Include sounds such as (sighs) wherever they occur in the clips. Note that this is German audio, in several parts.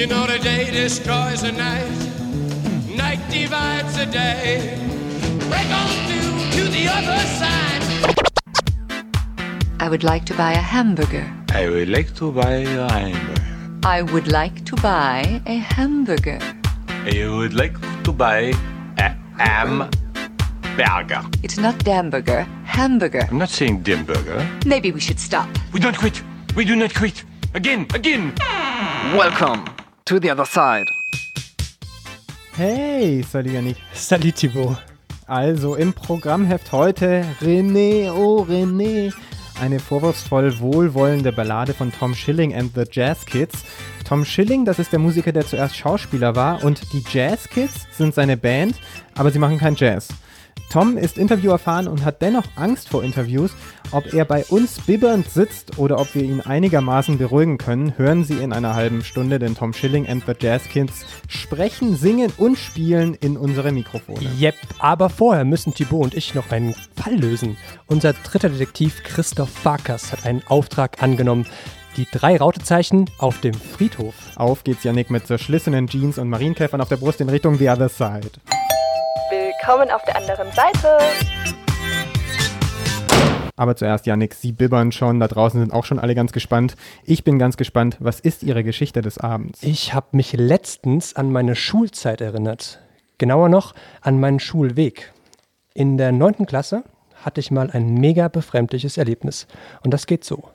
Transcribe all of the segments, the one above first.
You know the day destroys the night, night divides the day. Break on through to the other side. I would like to buy a hamburger. I would like to buy a hamburger. I would like to buy a hamburger. I would like to buy a hamburger. It's not Damburger, hamburger. I'm not saying Dimburger. Maybe we should stop. We don't quit. We do not quit. Again, again. Welcome to the other side. Hey, salut Yannick. Salut Thibaut. Also im Programmheft heute René, oh René. Eine vorwurfsvoll wohlwollende Ballade von Tom Schilling and the Jazz Kids. Tom Schilling, das ist der Musiker, der zuerst Schauspieler war, und die Jazz Kids sind seine Band, aber sie machen kein Jazz. Tom ist interviewerfahren und hat dennoch Angst vor Interviews. Ob er bei uns bibbernd sitzt oder ob wir ihn einigermaßen beruhigen können, hören Sie in einer halben Stunde, denn Tom Schilling and the Jazz Kids sprechen, singen und spielen in unsere Mikrofone. Yep, aber vorher müssen Thibaut und ich noch einen Fall lösen. Unser dritter Detektiv Christoph Farkas hat einen Auftrag angenommen. Die drei Rautezeichen auf dem Friedhof. Auf geht's, Yannick, mit zerschlissenen Jeans und Marienkäfern auf der Brust in Richtung The Other Side. Willkommen auf der anderen Seite. Aber zuerst, Yannick, Sie bibbern schon, da draußen sind auch schon alle ganz gespannt. Ich bin ganz gespannt, was ist Ihre Geschichte des Abends? Ich habe mich letztens an meine Schulzeit erinnert. Genauer noch an meinen Schulweg. In der neunten Klasse hatte ich mal ein mega befremdliches Erlebnis. Und das geht so.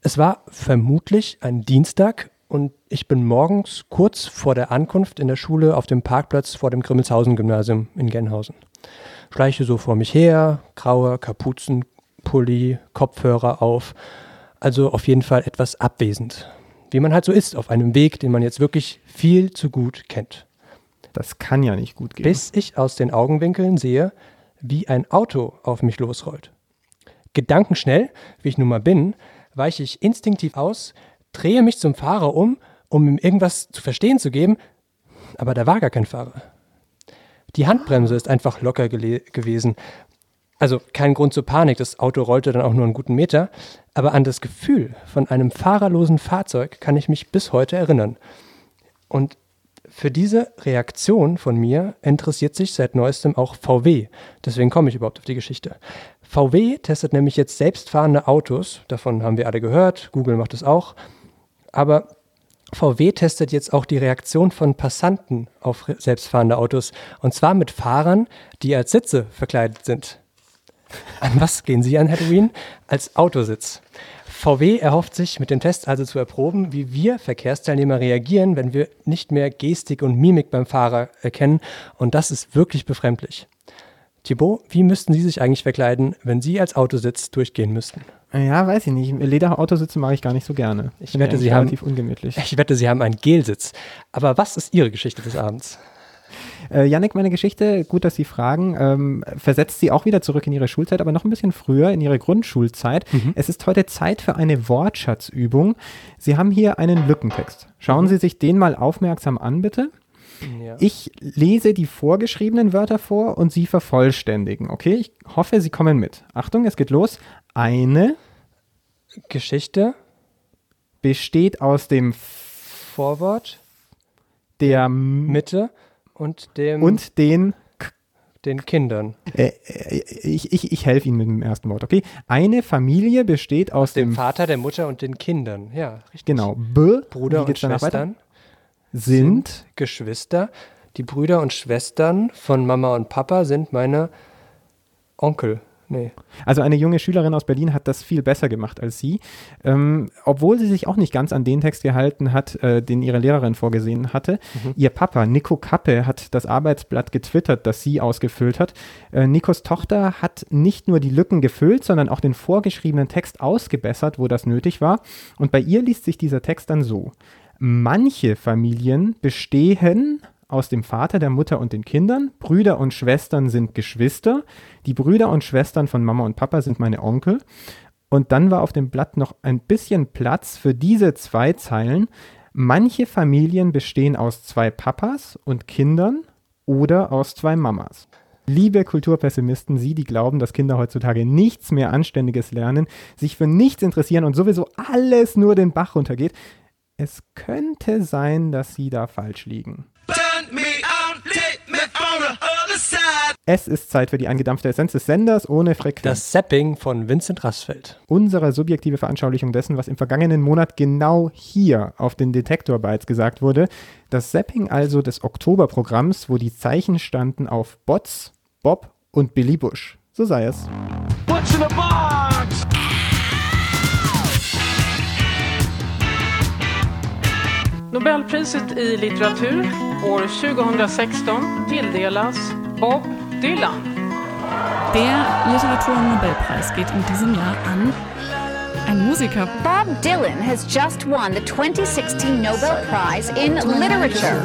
Es war vermutlich ein Dienstag und ich bin morgens kurz vor der Ankunft in der Schule auf dem Parkplatz vor dem Grimmelshausen-Gymnasium in Genhausen. Schleiche so vor mich her, graue Kapuzenpulli, Kopfhörer auf, also auf jeden Fall etwas abwesend. Wie man halt so ist auf einem Weg, den man jetzt wirklich viel zu gut kennt. Das kann ja nicht gut gehen. Bis ich aus den Augenwinkeln sehe, wie ein Auto auf mich losrollt. Gedankenschnell, wie ich nun mal bin, weiche ich instinktiv aus, drehe mich zum Fahrer um, um ihm irgendwas zu verstehen zu geben, aber da war gar kein Fahrer. Die Handbremse ist einfach locker gewesen. Also kein Grund zur Panik, das Auto rollte dann auch nur einen guten Meter, aber an das Gefühl von einem fahrerlosen Fahrzeug kann ich mich bis heute erinnern. Und für diese Reaktion von mir interessiert sich seit neuestem auch VW. Deswegen komme ich überhaupt auf die Geschichte. VW testet nämlich jetzt selbstfahrende Autos. Davon haben wir alle gehört. Google macht es auch. Aber VW testet jetzt auch die Reaktion von Passanten auf selbstfahrende Autos. Und zwar mit Fahrern, die als Sitze verkleidet sind. An was gehen Sie an Halloween? Als Autositz. VW erhofft sich mit dem Test also zu erproben, wie wir Verkehrsteilnehmer reagieren, wenn wir nicht mehr Gestik und Mimik beim Fahrer erkennen. Und das ist wirklich befremdlich. Thibaut, wie müssten Sie sich eigentlich verkleiden, wenn Sie als Autositz durchgehen müssten? Ja, weiß ich nicht. Lederautosätze mag ich gar nicht so gerne. Ich wette, Sie haben ungemütlich. (laughs) Ich wette, Sie haben einen Gelsitz. Aber was ist Ihre Geschichte des Abends? Äh, Yannick, meine Geschichte, gut, dass Sie fragen, ähm, versetzt Sie auch wieder zurück in Ihre Schulzeit, aber noch ein bisschen früher in Ihre Grundschulzeit. Mhm. Es ist heute Zeit für eine Wortschatzübung. Sie haben hier einen Lückentext. Schauen Mhm. Sie sich den mal aufmerksam an, bitte. Ja. Ich lese die vorgeschriebenen Wörter vor und Sie vervollständigen, okay? Ich hoffe, Sie kommen mit. Achtung, es geht los. Eine Geschichte, besteht aus dem Vorwort, der Mitte und dem und den den Kindern. äh, äh, ich, ich, ich helfe Ihnen mit dem ersten Wort, okay? Eine Familie besteht aus Dem dem Vater, der Mutter und den Kindern. Ja, richtig. genau B Bruder und danach weiter? Sind Geschwister. Die Brüder und Schwestern von Mama und Papa sind meine Onkel. Nee. Also eine junge Schülerin aus Berlin hat das viel besser gemacht als sie, ähm, obwohl sie sich auch nicht ganz an den Text gehalten hat, äh, den ihre Lehrerin vorgesehen hatte. Ihr Papa, Nico Kappe, hat das Arbeitsblatt getwittert, das sie ausgefüllt hat. Äh, Nikos Tochter hat nicht nur die Lücken gefüllt, sondern auch den vorgeschriebenen Text ausgebessert, wo das nötig war. Und bei ihr liest sich dieser Text dann so. Manche Familien bestehen aus dem Vater, der Mutter und den Kindern. Brüder und Schwestern sind Geschwister. Die Brüder und Schwestern von Mama und Papa sind meine Onkel. Und dann war auf dem Blatt noch ein bisschen Platz für diese zwei Zeilen. Manche Familien bestehen aus zwei Papas und Kindern oder aus zwei Mamas. Liebe Kulturpessimisten, Sie, die glauben, dass Kinder heutzutage nichts mehr Anständiges lernen, sich für nichts interessieren und sowieso alles nur den Bach runtergeht. Es könnte sein, dass Sie da falsch liegen. Es ist Zeit für die angedampfte Essenz des Senders ohne Frequenz. Das Zapping von Vincent Rassfeld. Unsere subjektive Veranschaulichung dessen, was im vergangenen Monat genau hier auf den Detektor Bytes gesagt wurde. Das Zapping also des Oktoberprogramms, wo die Zeichen standen auf Bots, Bob und Billy Bush. So sei es. Nobelpriset i litteratur år 2016 tilldelas Bob Dylan. Der Literaturnobelpreis geht in diesem Jahr an ein Musiker. Bob Dylan has just won the 2016 Nobel Prize in Literature.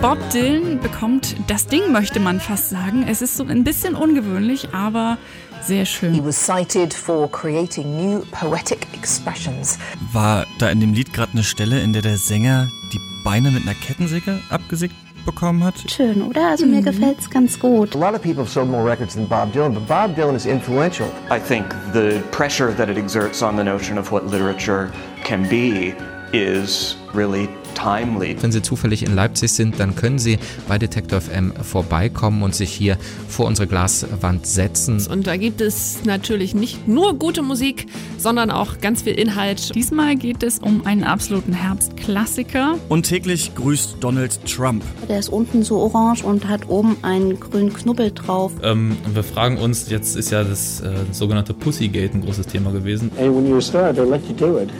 Bob Dylan bekommt das Ding, möchte man fast sagen. Es ist so ein bisschen ungewöhnlich, aber sehr schön. He was cited for creating new poetic expressions. War da in dem Lied gerade eine Stelle, in der der Sänger die Beine mit einer Kettensäge abgesägt bekommen hat? Schön, oder? Also mir gefällt's ganz gut. A lot of people have sold more records than Bob Dylan, but Bob Dylan is influential. I think the pressure that it exerts on the notion of what literature can be is really. Wenn Sie zufällig in Leipzig sind, dann können Sie bei Detektor FM vorbeikommen und sich hier vor unsere Glaswand setzen. Und da gibt es natürlich nicht nur gute Musik, sondern auch ganz viel Inhalt. Diesmal geht es um einen absoluten Herbstklassiker. Und täglich grüßt Donald Trump. Der ist unten so orange und hat oben einen grünen Knubbel drauf. Ähm, wir fragen uns, jetzt ist ja das äh, sogenannte Pussygate ein großes Thema gewesen. And when you're a star, they let you do it.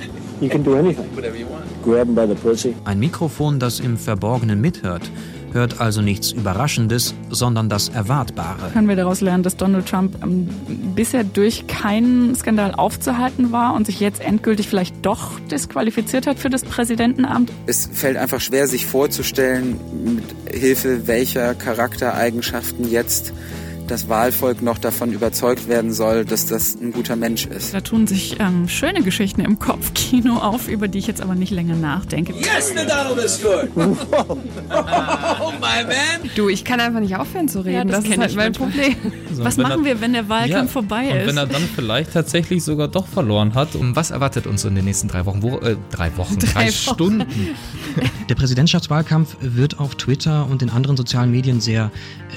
You can do anything. Whatever you want. Grab them by the pussy. Ein Mikrofon, das im Verborgenen mithört, hört also nichts Überraschendes, sondern das Erwartbare. Können wir daraus lernen, dass Donald Trump ähm, bisher durch keinen Skandal aufzuhalten war und sich jetzt endgültig vielleicht doch disqualifiziert hat für das Präsidentenamt? Es fällt einfach schwer, sich vorzustellen, mit Hilfe welcher Charaktereigenschaften jetzt das Wahlvolk noch davon überzeugt werden soll, dass das ein guter Mensch ist. Da tun sich ähm, schöne Geschichten im Kopfkino auf, über die ich jetzt aber nicht länger nachdenke. Yes, the Donald is good. (laughs) oh, my man. Du, ich kann einfach nicht aufhören zu reden. Ja, das, das ist halt mein Problem. So, Was machen er, wir, wenn der Wahlkampf ja, vorbei ist? Und wenn er dann vielleicht tatsächlich sogar doch verloren hat. Was erwartet uns in den nächsten drei Wochen? Wo, äh, drei Wochen, (laughs) drei, drei Stunden. Der Präsidentschaftswahlkampf wird auf Twitter und in anderen sozialen Medien sehr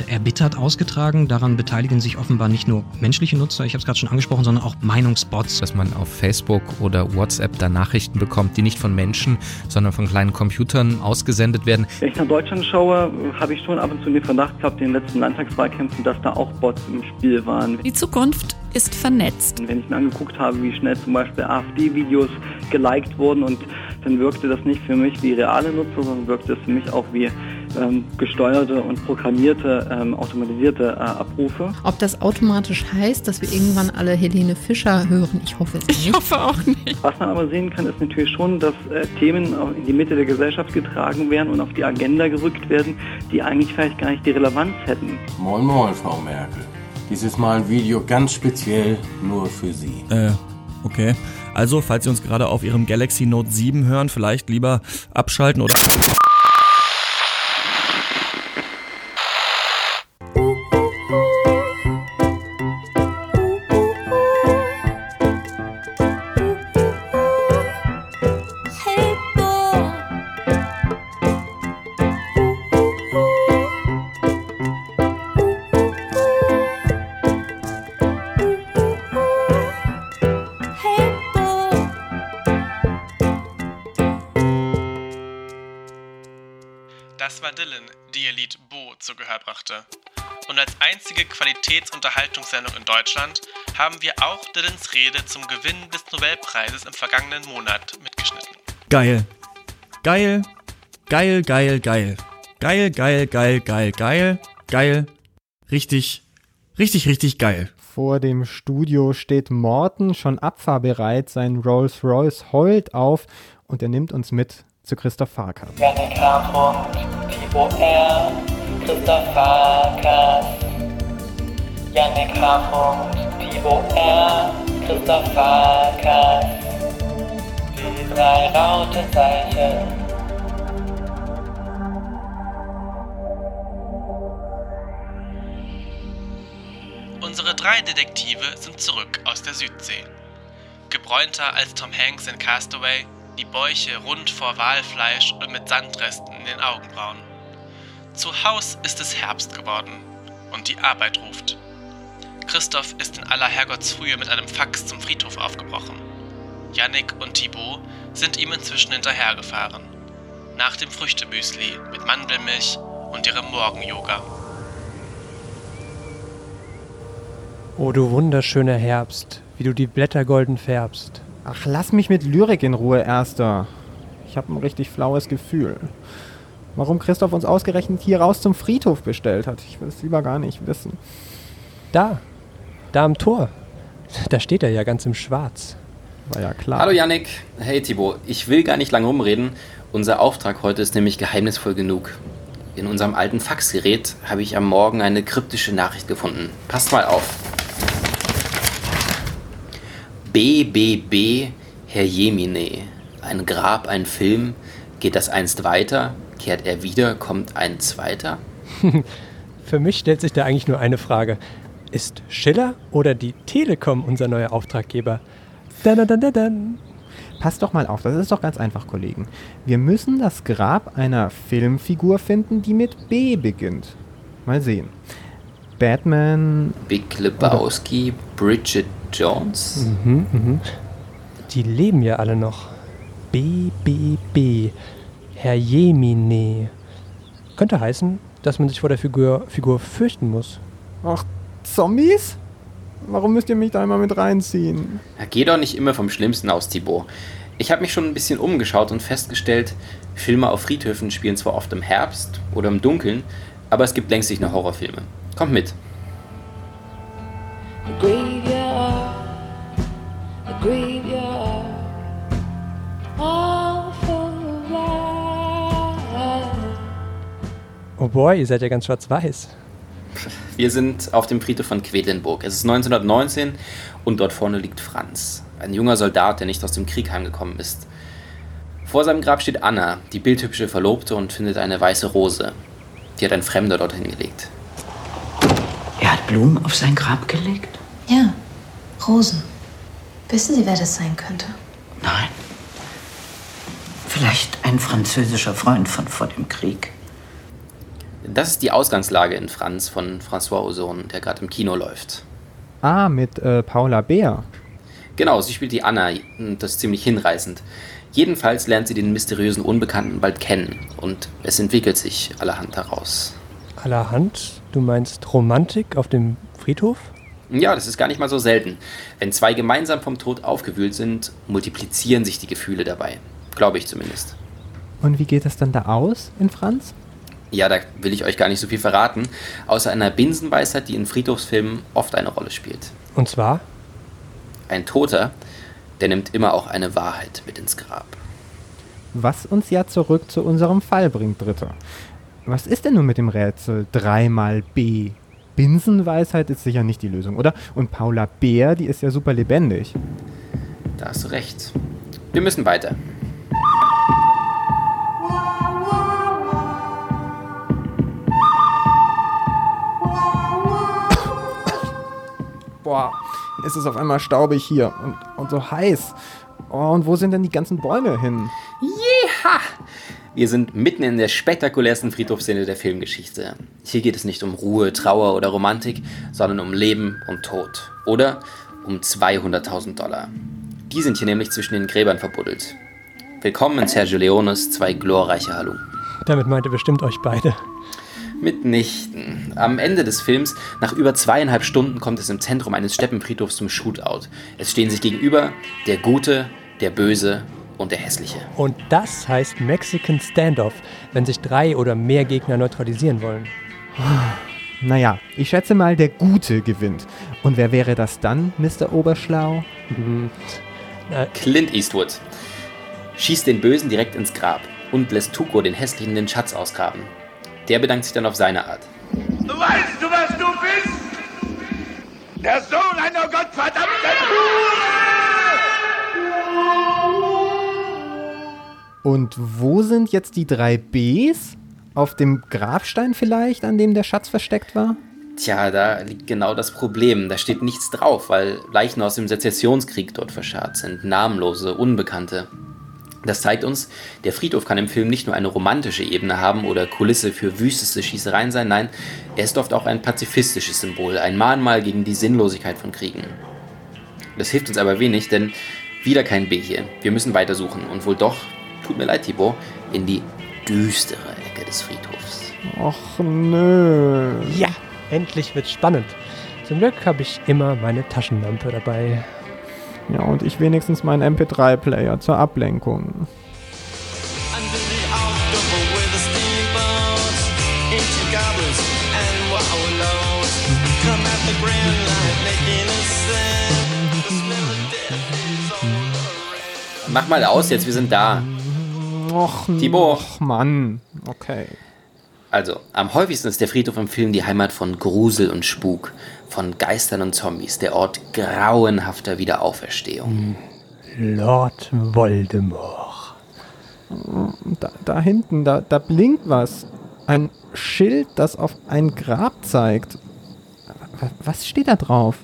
äh, erbittert ausgetragen. Daran beteiligen sich offenbar nicht nur menschliche Nutzer, ich habe es gerade schon angesprochen, sondern auch Meinungsbots. Dass man auf Facebook oder WhatsApp da Nachrichten bekommt, die nicht von Menschen, sondern von kleinen Computern ausgesendet werden. Wenn ich nach Deutschland schaue, habe ich schon ab und zu den Verdacht gehabt, in den letzten Landtagswahlkämpfen, dass da auch Bots im Spiel waren. Die Zukunft ist vernetzt. Wenn ich mir angeguckt habe, wie schnell zum Beispiel AfD-Videos geliked wurden und dann wirkte das nicht für mich wie reale Nutzer, sondern wirkte es für mich auch wie ähm, gesteuerte und programmierte, ähm, automatisierte äh, Abrufe. Ob das automatisch heißt, dass wir irgendwann alle Helene Fischer hören, ich hoffe es nicht. Ich hoffe auch nicht. Was man aber sehen kann, ist natürlich schon, dass äh, Themen in die Mitte der Gesellschaft getragen werden und auf die Agenda gerückt werden, die eigentlich vielleicht gar nicht die Relevanz hätten. Moin Moin, Frau Merkel. Dieses Mal ein Video ganz speziell nur für Sie. Äh, okay. Also, falls Sie uns gerade auf Ihrem Galaxy Note 7 hören, vielleicht lieber abschalten oder... Dylan, die ihr Lied Bo zu Gehör brachte. Und als einzige Qualitätsunterhaltungssendung in Deutschland haben wir auch Dylans Rede zum Gewinn des Nobelpreises im vergangenen Monat mitgeschnitten. Geil. Geil. Geil, geil, geil. Geil, geil, geil, geil, geil. Geil. Richtig, richtig, richtig geil. Vor dem Studio steht Morten schon abfahrbereit, sein Rolls Royce heult auf und er nimmt uns mit zu Christoph Farkas. Christoph Farkas. Janik Hartmut, Timo R., Christoph Farkas. Die drei Rautezeichen. Unsere drei Detektive sind zurück aus der Südsee. gebräunter als Tom Hanks in Castaway, die Bäuche rund vor Walfleisch und mit Sandresten in den Augenbrauen. Zu Haus ist es Herbst geworden und die Arbeit ruft. Christoph ist in aller Herrgottsfrühe mit einem Fax zum Friedhof aufgebrochen. Yannick und Thibaut sind ihm inzwischen hinterhergefahren. Nach dem Früchtemüsli mit Mandelmilch und ihrem Morgen-Yoga. Oh, du wunderschöner Herbst, wie du die Blätter golden färbst. Ach, lass mich mit Lyrik in Ruhe, Erster. Ich habe ein richtig flaues Gefühl. Warum Christoph uns ausgerechnet hier raus zum Friedhof bestellt hat, ich will es lieber gar nicht wissen. Da, da am Tor. Da steht er ja ganz im Schwarz. War ja klar. Hallo Yannick. Hey Thibaut. Ich will gar nicht lange rumreden. Unser Auftrag heute ist nämlich geheimnisvoll genug. In unserem alten Faxgerät habe ich am Morgen eine kryptische Nachricht gefunden. Passt mal auf. BBB Herr Jemine. Ein Grab, ein Film. Geht das einst weiter? Kehrt er wieder? Kommt ein zweiter? (laughs) Für mich stellt sich da eigentlich nur eine Frage. Ist Schiller oder die Telekom unser neuer Auftraggeber? Dann, dann, dann. Passt doch mal auf, das ist doch ganz einfach, Kollegen. Wir müssen das Grab einer Filmfigur finden, die mit B beginnt. Mal sehen. Batman. Big Lebowski, Bridget Jones. Mhm, mhm. Die leben ja alle noch. BBB. Herr Jemine. Könnte heißen, dass man sich vor der Figur, Figur fürchten muss. Ach, Zombies? Warum müsst ihr mich da immer mit reinziehen? Ja, geh doch nicht immer vom Schlimmsten aus, Thibaut. Ich habe mich schon ein bisschen umgeschaut und festgestellt, Filme auf Friedhöfen spielen zwar oft im Herbst oder im Dunkeln, aber es gibt längst nicht nur Horrorfilme. Kommt mit. A graveyard, a graveyard. Oh boy, ihr seid ja ganz schwarz-weiß. Wir sind auf dem Friedhof von Quedlinburg. Es ist 1919 und dort vorne liegt Franz, ein junger Soldat, der nicht aus dem Krieg heimgekommen ist. Vor seinem Grab steht Anna, die bildhübsche Verlobte, und findet eine weiße Rose. Die hat ein Fremder dorthin gelegt. Er hat Blumen auf sein Grab gelegt? Ja, Rosen. Wissen Sie, wer das sein könnte? Nein. Vielleicht ein französischer Freund von vor dem Krieg. Das ist die Ausgangslage in Franz von François Ozon, der gerade im Kino läuft. Ah, mit äh, Paula Beer. Genau, sie spielt die Anna, das ist ziemlich hinreißend. Jedenfalls lernt sie den mysteriösen Unbekannten bald kennen und es entwickelt sich allerhand heraus. Allerhand? Du meinst Romantik auf dem Friedhof? Ja, das ist gar nicht mal so selten. Wenn zwei gemeinsam vom Tod aufgewühlt sind, multiplizieren sich die Gefühle dabei. Glaube ich zumindest. Und wie geht es dann da aus in Franz? Ja, da will ich euch gar nicht so viel verraten, außer einer Binsenweisheit, die in Friedhofsfilmen oft eine Rolle spielt. Und zwar? Ein Toter, der nimmt immer auch eine Wahrheit mit ins Grab. Was uns ja zurück zu unserem Fall bringt, Dritter. Was ist denn nun mit dem Rätsel 3 mal B? Binsenweisheit ist sicher nicht die Lösung, oder? Und Paula Bär, die ist ja super lebendig. Da hast du recht. Wir müssen weiter. Boah, es ist auf einmal staubig hier und, und so heiß. Oh, und wo sind denn die ganzen Bäume hin? Jeha! Wir sind mitten in der spektakulärsten Friedhofsszene der Filmgeschichte. Hier geht es nicht um Ruhe, Trauer oder Romantik, sondern um Leben und Tod. Oder um 200.000 Dollar. Die sind hier nämlich zwischen den Gräbern verbuddelt. Willkommen in Sergio Leones zwei glorreiche Halunken. Damit meint er bestimmt euch beide. Mitnichten. Am Ende des Films, nach über zweieinhalb Stunden, kommt es im Zentrum eines Steppenfriedhofs zum Shootout. Es stehen sich gegenüber der Gute, der Böse und der Hässliche. Und das heißt Mexican Standoff, wenn sich drei oder mehr Gegner neutralisieren wollen. (sighs) Naja, ich schätze mal, der Gute gewinnt. Und wer wäre das dann, Mr. Oberschlau? Hm. Clint Eastwood schießt den Bösen direkt ins Grab und lässt Tuco den Hässlichen den Schatz ausgraben. Der bedankt sich dann auf seine Art. Weißt du, was du bist? Der Sohn einer gottverdammten Und wo sind jetzt die drei Bs? Auf dem Grabstein vielleicht, an dem der Schatz versteckt war? Tja, da liegt genau das Problem. Da steht nichts drauf, weil Leichen aus dem Sezessionskrieg dort verscharrt sind. Namenlose, Unbekannte. Das zeigt uns, der Friedhof kann im Film nicht nur eine romantische Ebene haben oder Kulisse für wüsteste Schießereien sein, nein, er ist oft auch ein pazifistisches Symbol, ein Mahnmal gegen die Sinnlosigkeit von Kriegen. Das hilft uns aber wenig, denn wieder kein B hier. Wir müssen weitersuchen und wohl doch, tut mir leid, Thibaut, in die düstere Ecke des Friedhofs. Och nö. Ja, endlich wird's spannend. Zum Glück habe ich immer meine Taschenlampe dabei. Ja, und ich wenigstens meinen MP3-Player zur Ablenkung. Mach mal aus jetzt, wir sind da. Och, Thibaut. och Mann. Okay. Also, am häufigsten ist der Friedhof im Film die Heimat von Grusel und Spuk, von Geistern und Zombies, der Ort grauenhafter Wiederauferstehung. Lord Voldemort. Da, da hinten, da, da blinkt was. Ein Schild, das auf ein Grab zeigt. Wa- Was steht da drauf?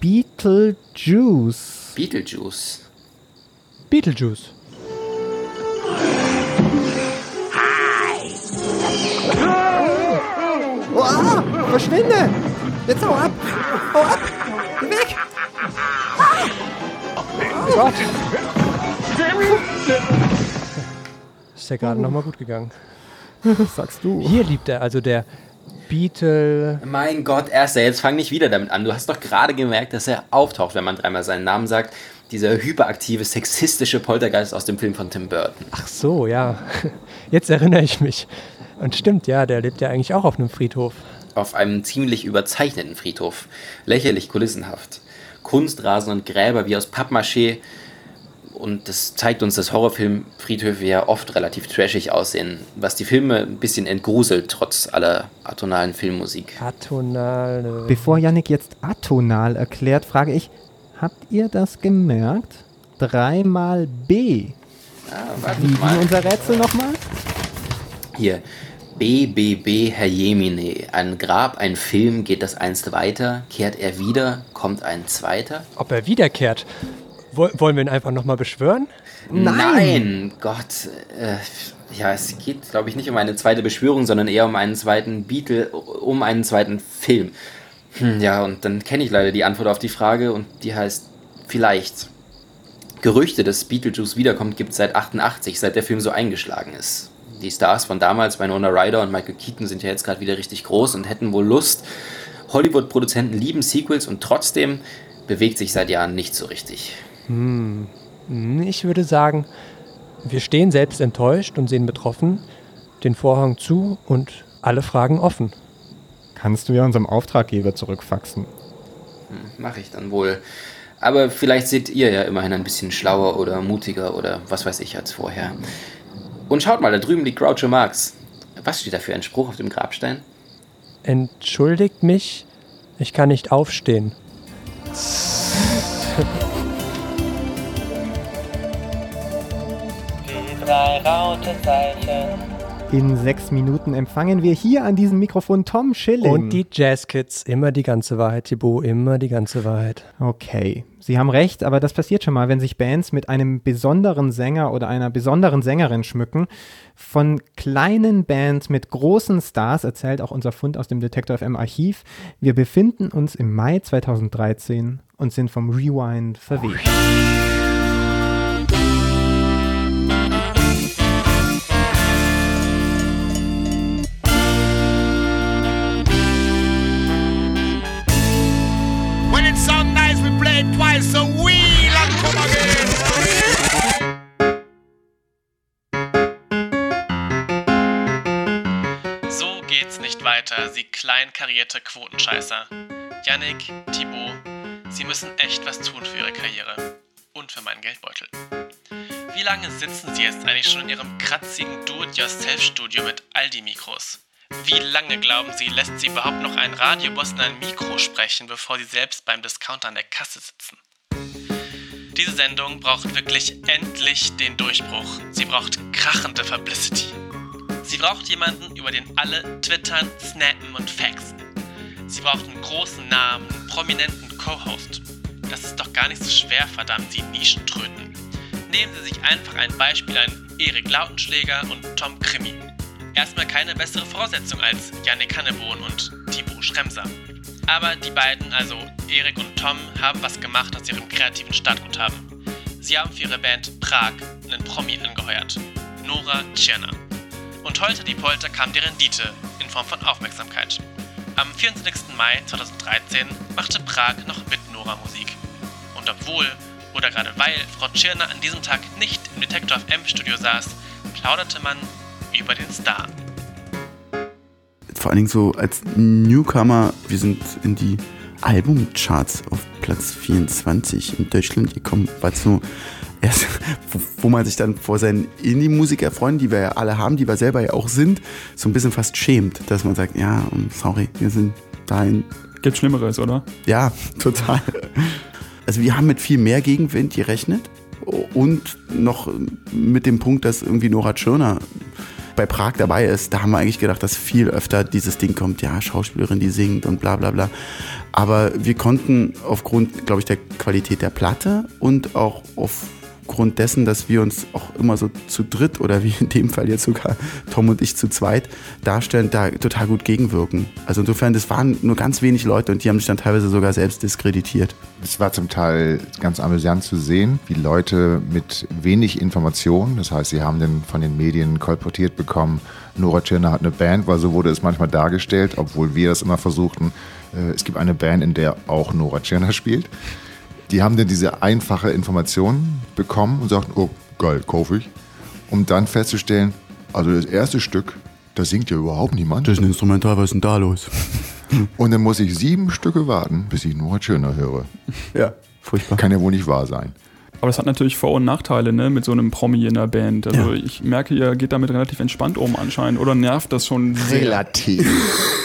Beetlejuice. Beetlejuice. Beetlejuice. Oh, verschwinde! Jetzt hau ab! Hau ab! Geh weg! Oh Gott. Ist ja gerade nochmal gut gegangen. Sagst du. Hier liebt er, also der Beetle. Mein Gott, erst jetzt fang nicht wieder damit an. Du hast doch gerade gemerkt, dass er auftaucht, wenn man dreimal seinen Namen sagt. Dieser hyperaktive, sexistische Poltergeist aus dem Film von Tim Burton. Ach so, ja. Jetzt erinnere ich mich. Und stimmt, ja, der lebt ja eigentlich auch auf einem Friedhof. Auf einem ziemlich überzeichneten Friedhof. Lächerlich kulissenhaft. Kunstrasen und Gräber wie aus Pappmaché. Und das zeigt uns, dass Horrorfilmfriedhöfe ja oft relativ trashig aussehen, was die Filme ein bisschen entgruselt, trotz aller atonalen Filmmusik. Atonal. Bevor Yannick jetzt atonal erklärt, frage ich, habt ihr das gemerkt? Dreimal B. Ah, warte Wie, wie mal. unser Rätsel nochmal? Hier. BBB Herr Jemine. Ein Grab, ein Film, geht das einst weiter? Kehrt er wieder? Kommt ein zweiter? Ob er wiederkehrt? Woll- Wollen wir ihn einfach nochmal beschwören? Nein, Gott. Äh, ja, es geht, glaube ich, nicht um eine zweite Beschwörung, sondern eher um einen zweiten Beatle, um einen zweiten Film. Hm, ja, und dann kenne ich leider die Antwort auf die Frage und die heißt vielleicht. Gerüchte, dass Beetlejuice wiederkommt, gibt es seit 88, seit der Film so eingeschlagen ist. Die Stars von damals, Winona Ryder und Michael Keaton, sind ja jetzt gerade wieder richtig groß und hätten wohl Lust. Hollywood-Produzenten lieben Sequels und trotzdem bewegt sich seit Jahren nicht so richtig. Hm. Hm, Ich würde sagen, wir stehen selbst enttäuscht und sehen betroffen, den Vorhang zu und alle Fragen offen. Kannst du ja unserem Auftraggeber zurückfaxen. Hm, Mache ich dann wohl. Aber vielleicht seht ihr ja immerhin ein bisschen schlauer oder mutiger oder was weiß ich als vorher. Und schaut mal, da drüben liegt Groucho Marx. Was steht da für ein Spruch auf dem Grabstein? Entschuldigt mich, ich kann nicht aufstehen. Die drei Rautezeichen. In sechs Minuten empfangen wir hier an diesem Mikrofon Tom Schilling. Und die Jazzkids, immer die ganze Wahrheit, Thibaut, immer die ganze Wahrheit. Okay, Sie haben recht, aber das passiert schon mal, wenn sich Bands mit einem besonderen Sänger oder einer besonderen Sängerin schmücken. Von kleinen Bands mit großen Stars erzählt auch unser Fund aus dem Detektor FM Archiv. Wir befinden uns im Mai 2013 und sind vom Rewind verweht. Weiter, Sie kleinkarierte Quotenscheißer. Yannick, Thibaut, Sie müssen echt was tun für Ihre Karriere. Und für meinen Geldbeutel. Wie lange sitzen Sie jetzt eigentlich schon in Ihrem kratzigen Do-it-yourself-Studio mit Aldi-Mikros? Wie lange glauben Sie, lässt Sie überhaupt noch ein Radioboss in ein Mikro sprechen, bevor Sie selbst beim Discounter an der Kasse sitzen? Diese Sendung braucht wirklich endlich den Durchbruch. Sie braucht krachende Publicity. Sie braucht jemanden, über den alle twittern, snappen und faxen. Sie braucht einen großen Namen, einen prominenten Co-Host. Das ist doch gar nicht so schwer, verdammt, Sie Nischentröten. Nehmen Sie sich einfach ein Beispiel an Erik Lautenschläger und Tom Krimi. Erstmal keine bessere Voraussetzung als Yannick Hannebohn und Thibaut Schremser. Aber die beiden, also Erik und Tom, haben was gemacht aus ihrem kreativen Startguthaben. Sie haben für ihre Band Prag einen Promi angeheuert, Nora Tschirner. Und heute die Polter kam die Rendite in Form von Aufmerksamkeit. Am 24. Mai 2013 machte Prag noch mit Nora Musik. Und obwohl, oder gerade weil Frau Tschirner an diesem Tag nicht im Detektor FM Studio saß, plauderte man über den Star. Vor allen Dingen so als Newcomer, wir sind in die Albumcharts auf Platz 24 in Deutschland gekommen, war so erst, wo, man sich dann vor seinen Indie-Musiker-Freunden, die wir ja alle haben, die wir selber ja auch sind, so ein bisschen fast schämt, dass man sagt, ja, sorry, wir sind dahin. Gibt Schlimmeres, oder? Ja, (laughs) total. Also wir haben mit viel mehr Gegenwind gerechnet und noch mit dem Punkt, dass irgendwie Nora Tschirner bei Prag dabei ist, da haben wir eigentlich gedacht, dass viel öfter dieses Ding kommt, ja, Schauspielerin, die singt und bla bla bla. Aber wir konnten aufgrund, glaube ich, der Qualität der Platte und auch aufgrund dessen, dass wir uns auch immer so zu dritt oder wie in dem Fall jetzt sogar Tom und ich zu zweit darstellen, da total gut gegenwirken. Also insofern, das waren nur ganz wenig Leute und die haben sich dann teilweise sogar selbst diskreditiert. Es war zum Teil ganz amüsant zu sehen, wie Leute mit wenig Informationen, das heißt, sie haben den, von den Medien kolportiert bekommen, Nora Tschirner hat eine Band, weil so wurde es manchmal dargestellt, obwohl wir das immer versuchten. Äh, Es gibt eine Band, in der auch Nora Tschirner spielt. Die haben dann diese einfache Information bekommen und sagten, oh, geil, kaufe ich. Um dann festzustellen, also das erste Stück, da singt ja überhaupt niemand. Das ist ein Instrumental, was ist denn da los? (laughs) Und dann muss ich sieben Stücke warten, bis ich Nora Tschirner höre. Ja, furchtbar. Kann ja wohl nicht wahr sein. Aber das hat natürlich Vor- und Nachteile, ne, mit so einem Promi in der Band. Also ich merke, ihr geht damit relativ entspannt um anscheinend. Oder nervt das schon sehr? Relativ.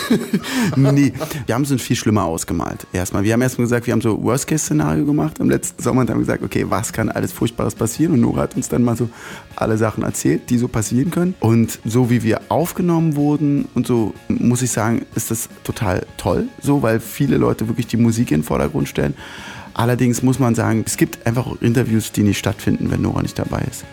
(laughs) nee, wir haben es uns viel schlimmer ausgemalt. Erstmal. Wir haben erstmal gesagt, wir haben so Worst-Case-Szenario gemacht im letzten Sommer und haben gesagt, okay, was kann alles Furchtbares passieren? Und Nora hat uns dann mal so alle Sachen erzählt, die so passieren können. Und so wie wir aufgenommen wurden und so, muss ich sagen, ist das total toll, so, weil viele Leute wirklich die Musik in den Vordergrund stellen. Allerdings muss man sagen, es gibt einfach Interviews, die nicht stattfinden, wenn Nora nicht dabei ist.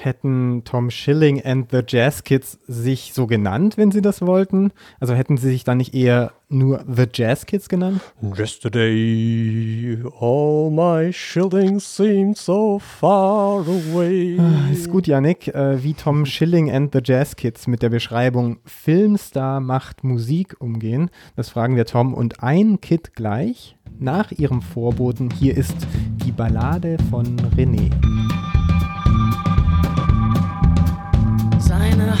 Hätten Tom Schilling and the Jazz Kids sich so genannt, wenn sie das wollten? Also hätten sie sich dann nicht eher nur The Jazz Kids genannt? Yesterday, all my shillings seemed so far away. Ah, Ist gut, Yannick, äh, wie Tom Schilling and the Jazz Kids mit der Beschreibung Filmstar macht Musik umgehen. Das fragen wir Tom und ein Kid gleich. Nach ihrem Vorboten, hier ist die Ballade von René.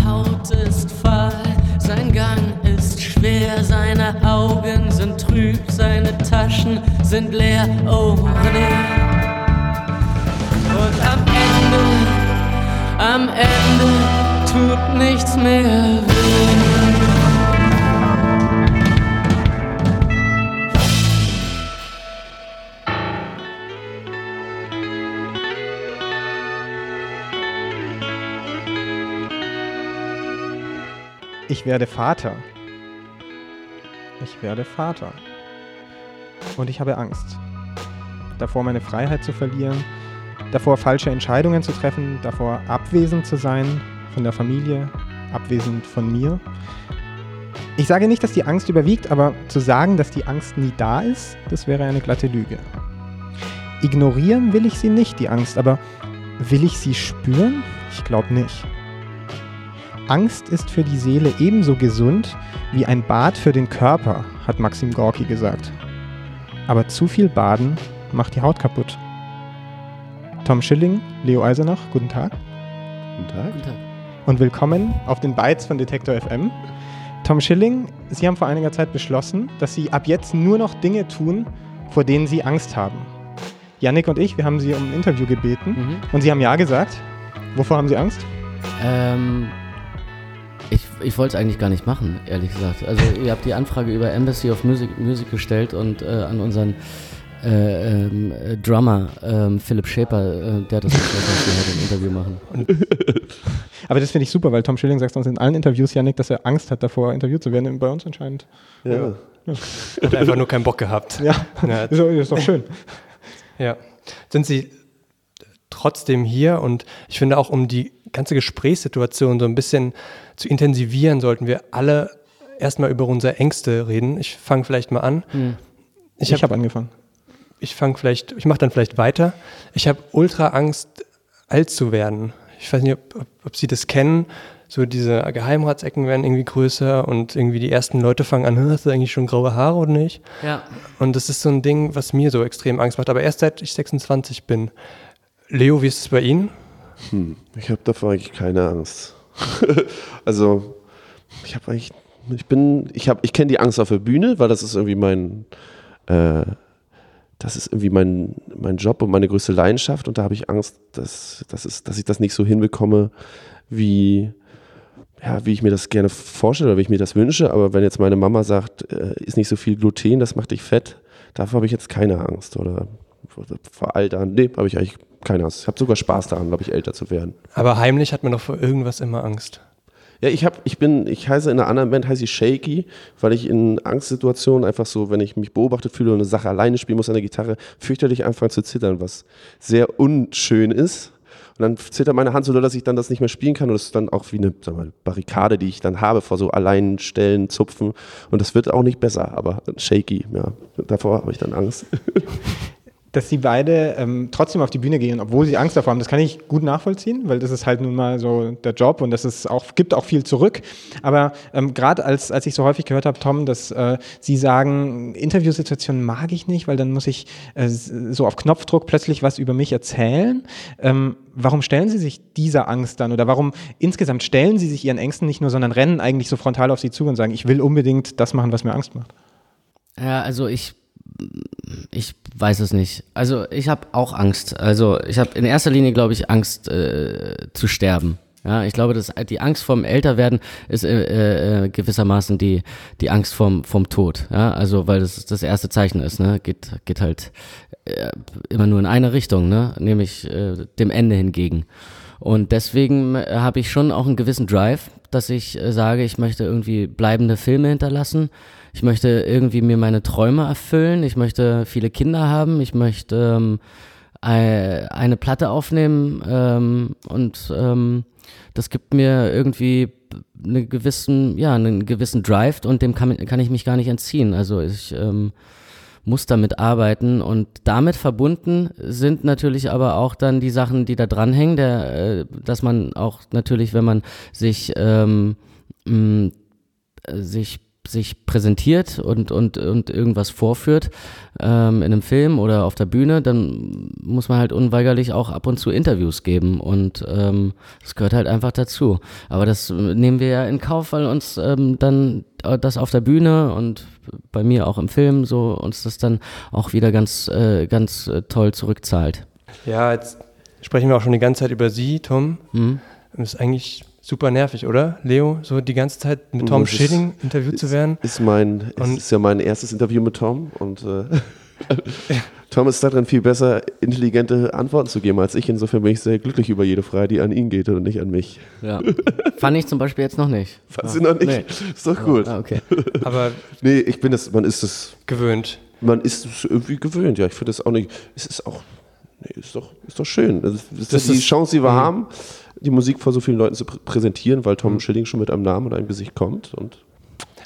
Haut ist fahl, sein Gang ist schwer, seine Augen sind trüb, seine Taschen sind leer, oh René. Und am Ende, am Ende tut nichts mehr weh. Ich werde Vater. Ich werde Vater. Und ich habe Angst. Davor, meine Freiheit zu verlieren, davor, falsche Entscheidungen zu treffen, davor, abwesend zu sein von der Familie, abwesend von mir. Ich sage nicht, dass die Angst überwiegt, aber zu sagen, dass die Angst nie da ist, das wäre eine glatte Lüge. Ignorieren will ich sie nicht, die Angst, aber will ich sie spüren? Ich glaube nicht. Angst ist für die Seele ebenso gesund wie ein Bad für den Körper, hat Maxim Gorki gesagt. Aber zu viel Baden macht die Haut kaputt. Tom Schilling, Leo Eisenach, guten Tag. Guten Tag. Guten Tag. Und willkommen auf den Bytes von Detektor FM. Tom Schilling, Sie haben vor einiger Zeit beschlossen, dass Sie ab jetzt nur noch Dinge tun, vor denen Sie Angst haben. Yannick und ich, wir haben Sie um ein Interview gebeten und Sie haben ja gesagt. Wovor haben Sie Angst? Ähm, ich, ich wollte es eigentlich gar nicht machen, ehrlich gesagt. Also ihr habt die Anfrage über Embassy of Music, Music gestellt und äh, an unseren äh, ähm, äh, Drummer ähm, Philipp Schäper, äh, der hat das ein Interview machen. (laughs) Aber das finde ich super, weil Tom Schilling sagt uns in allen Interviews, Janik, dass er Angst hat davor, interviewt zu werden. Bei uns anscheinend. Ja. Hat einfach nur keinen Bock gehabt. Ja, ist, doch- ist doch schön. Ja. Sind Sie trotzdem hier und ich finde auch, um die ganze Gesprächssituation so ein bisschen zu intensivieren, sollten wir alle erstmal über unsere Ängste reden. Ich fange vielleicht mal an. Hm. Ich habe angefangen. Ich fange vielleicht, ich mache dann vielleicht weiter. Ich habe ultra Angst, alt zu werden. Ich weiß nicht, ob, ob, ob Sie das kennen. So diese Geheimratsecken werden irgendwie größer und irgendwie die ersten Leute fangen an, "Hm, hast du eigentlich schon graue Haare oder nicht? Ja. Und das ist so ein Ding, was mir so extrem Angst macht. Aber erst seit ich 26 bin. Leo, wie ist es bei Ihnen? Hm, ich habe davor eigentlich keine Angst. (laughs) also, ich habe eigentlich, ich bin, ich habe, ich kenne die Angst auf der Bühne, weil das ist irgendwie mein, äh, das ist irgendwie mein, mein Job und meine größte Leidenschaft und da habe ich Angst, dass, dass, es, dass ich das nicht so hinbekomme, wie, ja, wie ich mir das gerne vorstelle oder wie ich mir das wünsche. Aber wenn jetzt meine Mama sagt, äh, ist nicht so viel Gluten, das macht dich fett, davor habe ich jetzt keine Angst oder vor- Altern. Nee, habe ich eigentlich keine Angst. Ich habe sogar Spaß daran, glaube ich, älter zu werden. Aber heimlich hat man doch vor irgendwas immer Angst. Ja, ich habe, ich bin, ich heiße in einer anderen Band, heiße ich Shaky, weil ich in Angstsituationen einfach so, wenn ich mich beobachtet fühle und eine Sache alleine spielen muss an der Gitarre, fürchterlich anfange zu zittern, was sehr unschön ist. Und dann zittert meine Hand so doll, dass ich dann das nicht mehr spielen kann. Und das ist dann auch wie eine mal, Barrikade, die ich dann habe vor so Alleinstellen, Zupfen. Und das wird auch nicht besser, aber shaky, ja. Davor habe ich dann Angst. (laughs) Dass sie beide ähm, trotzdem auf die Bühne gehen, obwohl sie Angst davor haben, das kann ich gut nachvollziehen, weil das ist halt nun mal so der Job und das ist auch, gibt auch viel zurück. Aber ähm, gerade als, als ich so häufig gehört habe, Tom, dass äh, Sie sagen, Interviewsituationen mag ich nicht, weil dann muss ich äh, so auf Knopfdruck plötzlich was über mich erzählen. Ähm, warum stellen Sie sich dieser Angst dann oder warum insgesamt stellen Sie sich Ihren Ängsten nicht nur, sondern rennen eigentlich so frontal auf Sie zu und sagen, ich will unbedingt das machen, was mir Angst macht? Ja, also ich, ich weiß es nicht. Also ich habe auch Angst. Also ich habe in erster Linie, glaube ich, Angst äh, zu sterben. Ja, ich glaube, dass die Angst vorm Älterwerden ist äh, äh, gewissermaßen die, die Angst vorm, vom Tod. Ja, also weil das das erste Zeichen ist, ne? Geht, geht halt äh, immer nur in eine Richtung, ne? Nämlich äh, dem Ende hingegen. Und deswegen äh, habe ich schon auch einen gewissen Drive, dass ich äh, sage, ich möchte irgendwie bleibende Filme hinterlassen. Ich möchte irgendwie mir meine Träume erfüllen. Ich möchte viele Kinder haben. Ich möchte ähm, ei- eine Platte aufnehmen ähm, und ähm, das gibt mir irgendwie einen gewissen, ja, einen gewissen Drive und dem kann, kann ich mich gar nicht entziehen. Also ich ähm, muss damit arbeiten und damit verbunden sind natürlich aber auch dann die Sachen, die da dranhängen, der, äh, dass man auch natürlich, wenn man sich ähm, mh, sich sich präsentiert und, und, und irgendwas vorführt ähm, in einem Film oder auf der Bühne, dann muss man halt unweigerlich auch ab und zu Interviews geben und ähm, das gehört halt einfach dazu. Aber das nehmen wir ja in Kauf, weil uns ähm, dann das auf der Bühne und bei mir auch im Film so uns das dann auch wieder ganz, äh, ganz äh, toll zurückzahlt. Ja, jetzt sprechen wir auch schon die ganze Zeit über Sie, Tom. Mhm. Das ist eigentlich super nervig, oder? Leo, so die ganze Zeit mit Tom Das ist- Schilling interviewt zu werden. Ist mein, es Und- ist ja mein erstes Interview mit Tom und äh, (laughs) Tom ist darin viel besser, intelligente Antworten zu geben als ich. Insofern bin ich sehr glücklich über jede Frage, die an ihn geht und nicht an mich. Ja. Fand ich zum Beispiel jetzt noch nicht. Fand sie noch nicht? Nee. Ist doch gut. Ah, okay. Aber nee, ich bin das, man ist es gewöhnt. Man ist es irgendwie gewöhnt, ja. Ich finde das auch nicht, es ist auch, nee, ist doch, ist doch schön. Das ist, das Das ist die ist- Chance, die wir Mhm. haben, die Musik vor so vielen Leuten zu prä präsentieren, weil Tom Schilling schon mit einem Namen und einem Gesicht kommt und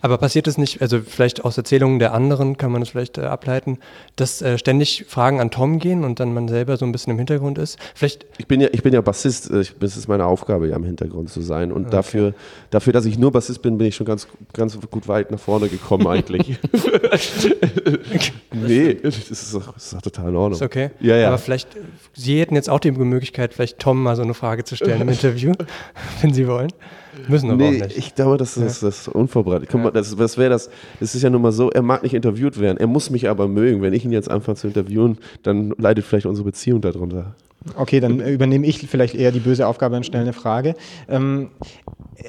Aber passiert es nicht, also vielleicht aus Erzählungen der anderen kann man das vielleicht äh, ableiten, dass äh, ständig Fragen an Tom gehen und dann man selber so ein bisschen im Hintergrund ist? Vielleicht Ich bin ja, ich bin ja Bassist, äh, ich, das ist meine Aufgabe, ja im Hintergrund zu sein. Und Okay. dafür, dafür, dass ich nur Bassist bin, bin ich schon ganz, ganz gut weit nach vorne gekommen eigentlich. (laughs) nee, das ist, doch, das ist doch total in Ordnung. Ist okay. Ja, ja. Aber vielleicht, äh, Sie hätten jetzt auch die Möglichkeit, vielleicht Tom mal so eine Frage zu stellen im Interview, (laughs) wenn Sie wollen. Müssen aber nee, auch nicht. ich glaube, das ist, das ist unvorbereitet. Guck mal, das, das wäre das, es ist ja nun mal so, er mag nicht interviewt werden, er muss mich aber mögen. Wenn ich ihn jetzt anfange zu interviewen, dann leidet vielleicht unsere Beziehung darunter. Okay, dann übernehme ich vielleicht eher die böse Aufgabe und stelle eine Frage. Ähm,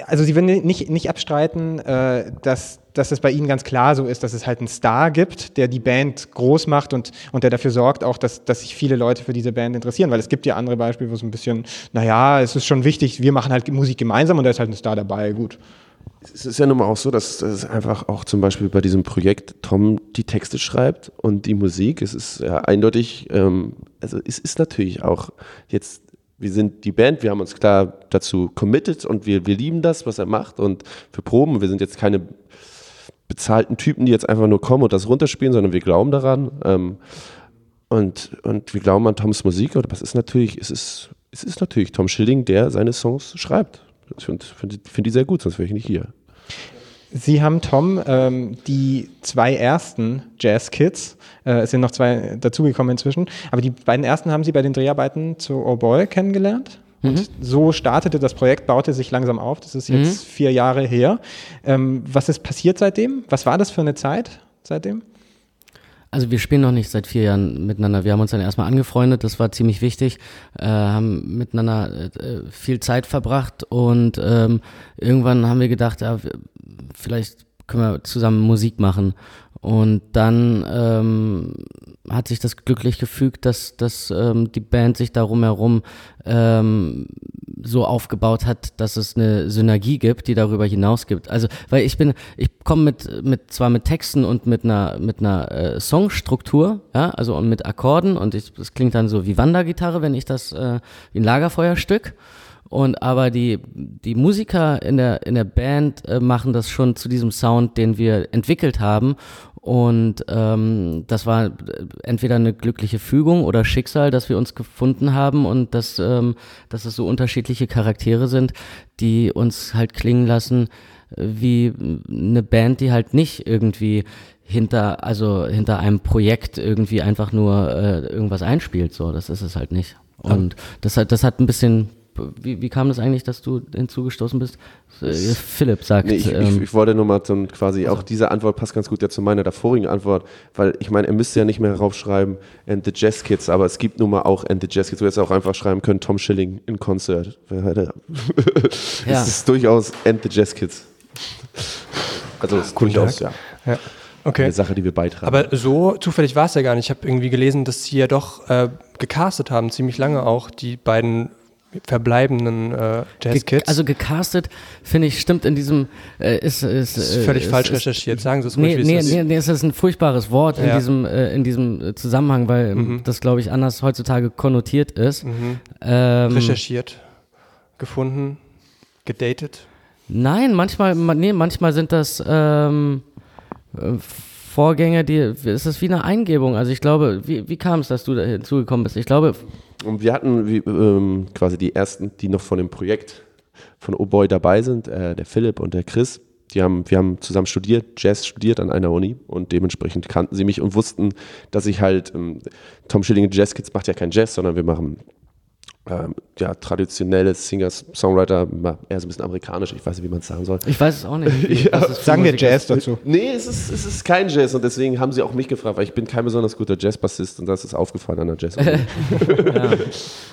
Also Sie würden nicht, nicht abstreiten, äh, dass, dass es bei Ihnen ganz klar so ist, dass es halt einen Star gibt, der die Band groß macht und, und der dafür sorgt auch, dass, dass sich viele Leute für diese Band interessieren. Weil es gibt ja andere Beispiele, wo es ein bisschen, naja, es ist schon wichtig, wir machen halt Musik gemeinsam und da ist halt ein Star dabei, gut. Es ist ja nun mal auch so, dass es einfach auch zum Beispiel bei diesem Projekt Tom die Texte schreibt und die Musik. Es ist ja eindeutig, ähm, also es ist natürlich auch jetzt, wir sind die Band, wir haben uns klar dazu committed und wir, wir lieben das, was er macht und für Proben, wir sind jetzt keine bezahlten Typen, die jetzt einfach nur kommen und das runterspielen, sondern wir glauben daran. Ähm, und, und wir glauben an Toms Musik, aber es ist natürlich, es ist, es ist natürlich Tom Schilling, der seine Songs schreibt. Ich finde find, find die sehr gut, sonst wäre ich nicht hier. Sie haben, Tom, ähm, die zwei ersten Jazz-Kids, äh, es sind noch zwei dazugekommen inzwischen, aber die beiden ersten haben Sie bei den Dreharbeiten zu Oh Boy kennengelernt. Und Mhm. so startete das Projekt, baute sich langsam auf. Das ist jetzt Mhm. vier Jahre her. Ähm, was ist passiert seitdem? Was war das für eine Zeit seitdem? Also wir spielen noch nicht seit vier Jahren miteinander. Wir haben uns dann erstmal angefreundet, das war ziemlich wichtig, äh, haben miteinander äh, viel Zeit verbracht und ähm, irgendwann haben wir gedacht, ja, vielleicht können wir zusammen Musik machen. Und dann ähm, hat sich das glücklich gefügt, dass, dass ähm, die Band sich darum herum ähm, so aufgebaut hat, dass es eine Synergie gibt, die darüber hinaus gibt. Also, weil ich bin, ich komme mit, mit zwar mit Texten und mit einer mit einer äh, Songstruktur, ja, also und mit Akkorden und ich, das klingt dann so wie Wandergitarre, wenn ich das äh, wie ein Lagerfeuerstück. Und aber die, die Musiker in der, in der Band äh, machen das schon zu diesem Sound, den wir entwickelt haben. Und ähm, das war äh, entweder eine glückliche Fügung oder Schicksal, dass wir uns gefunden haben und dass, ähm, dass es so unterschiedliche Charaktere sind, die uns halt klingen lassen äh, wie eine Band, die halt nicht irgendwie hinter, also hinter einem Projekt irgendwie einfach nur äh, irgendwas einspielt. So, das ist es halt nicht. Und das hat, das hat ein bisschen wie, wie kam das eigentlich, dass du hinzugestoßen bist? Äh, Philipp sagt. Nee, ich, ähm, ich, ich wollte nur mal so quasi, auch diese Antwort passt ganz gut ja zu meiner davorigen Antwort, weil ich meine, er müsste ja nicht mehr raufschreiben and the Jazz Kids, aber es gibt nun mal auch and the Jazz Kids, du hättest auch einfach schreiben können Tom Schilling in Konzert. (laughs) es Ja. ist durchaus and the Jazz Kids. Also es ist durchaus, ja. Ja. Okay. Eine Sache, die wir beitragen. Aber so zufällig war es ja gar nicht. Ich habe irgendwie gelesen, dass sie ja doch äh, gecastet haben, ziemlich lange auch, die beiden verbleibenden äh, Jazz-Kids. Also gecastet, finde ich, stimmt in diesem äh, ist, ist, Das ist äh, völlig ist- falsch ist- recherchiert. Sagen Sie es nee, ruhig, wie es nee, ist. nee, nee, es ist ein furchtbares Wort in Ja. diesem äh, in diesem äh, Zusammenhang, weil ähm, Mhm. das glaube ich anders heutzutage konnotiert ist. Mhm. Ähm, Recherchiert, gefunden, gedatet. Nein, manchmal, ma- nee, manchmal sind das ähm, äh, Vorgänge, die, es ist wie eine Eingebung. Also ich glaube, wie, wie kam es, dass du da hinzugekommen bist? Ich glaube, Und wir hatten wie, ähm, quasi die ersten, die noch von dem Projekt von Oh Boy dabei sind, äh, der Philipp und der Chris. Die haben, wir haben zusammen studiert, Jazz studiert an einer Uni und dementsprechend kannten sie mich und wussten, dass ich halt, ähm, Tom Schilling Jazz Kids macht ja kein Jazz, sondern wir machen ähm, ja, traditionelles Singers, Songwriter, ma- eher so ein bisschen amerikanisch, ich weiß nicht, wie man es sagen soll. Ich weiß es auch nicht, (laughs) ja. Sagen wir Musik Jazz dazu. Nee, es ist, es ist kein Jazz und deswegen haben sie auch mich gefragt, weil ich bin kein besonders guter Jazzbassist und das ist aufgefallen an der jazz (laughs) ja.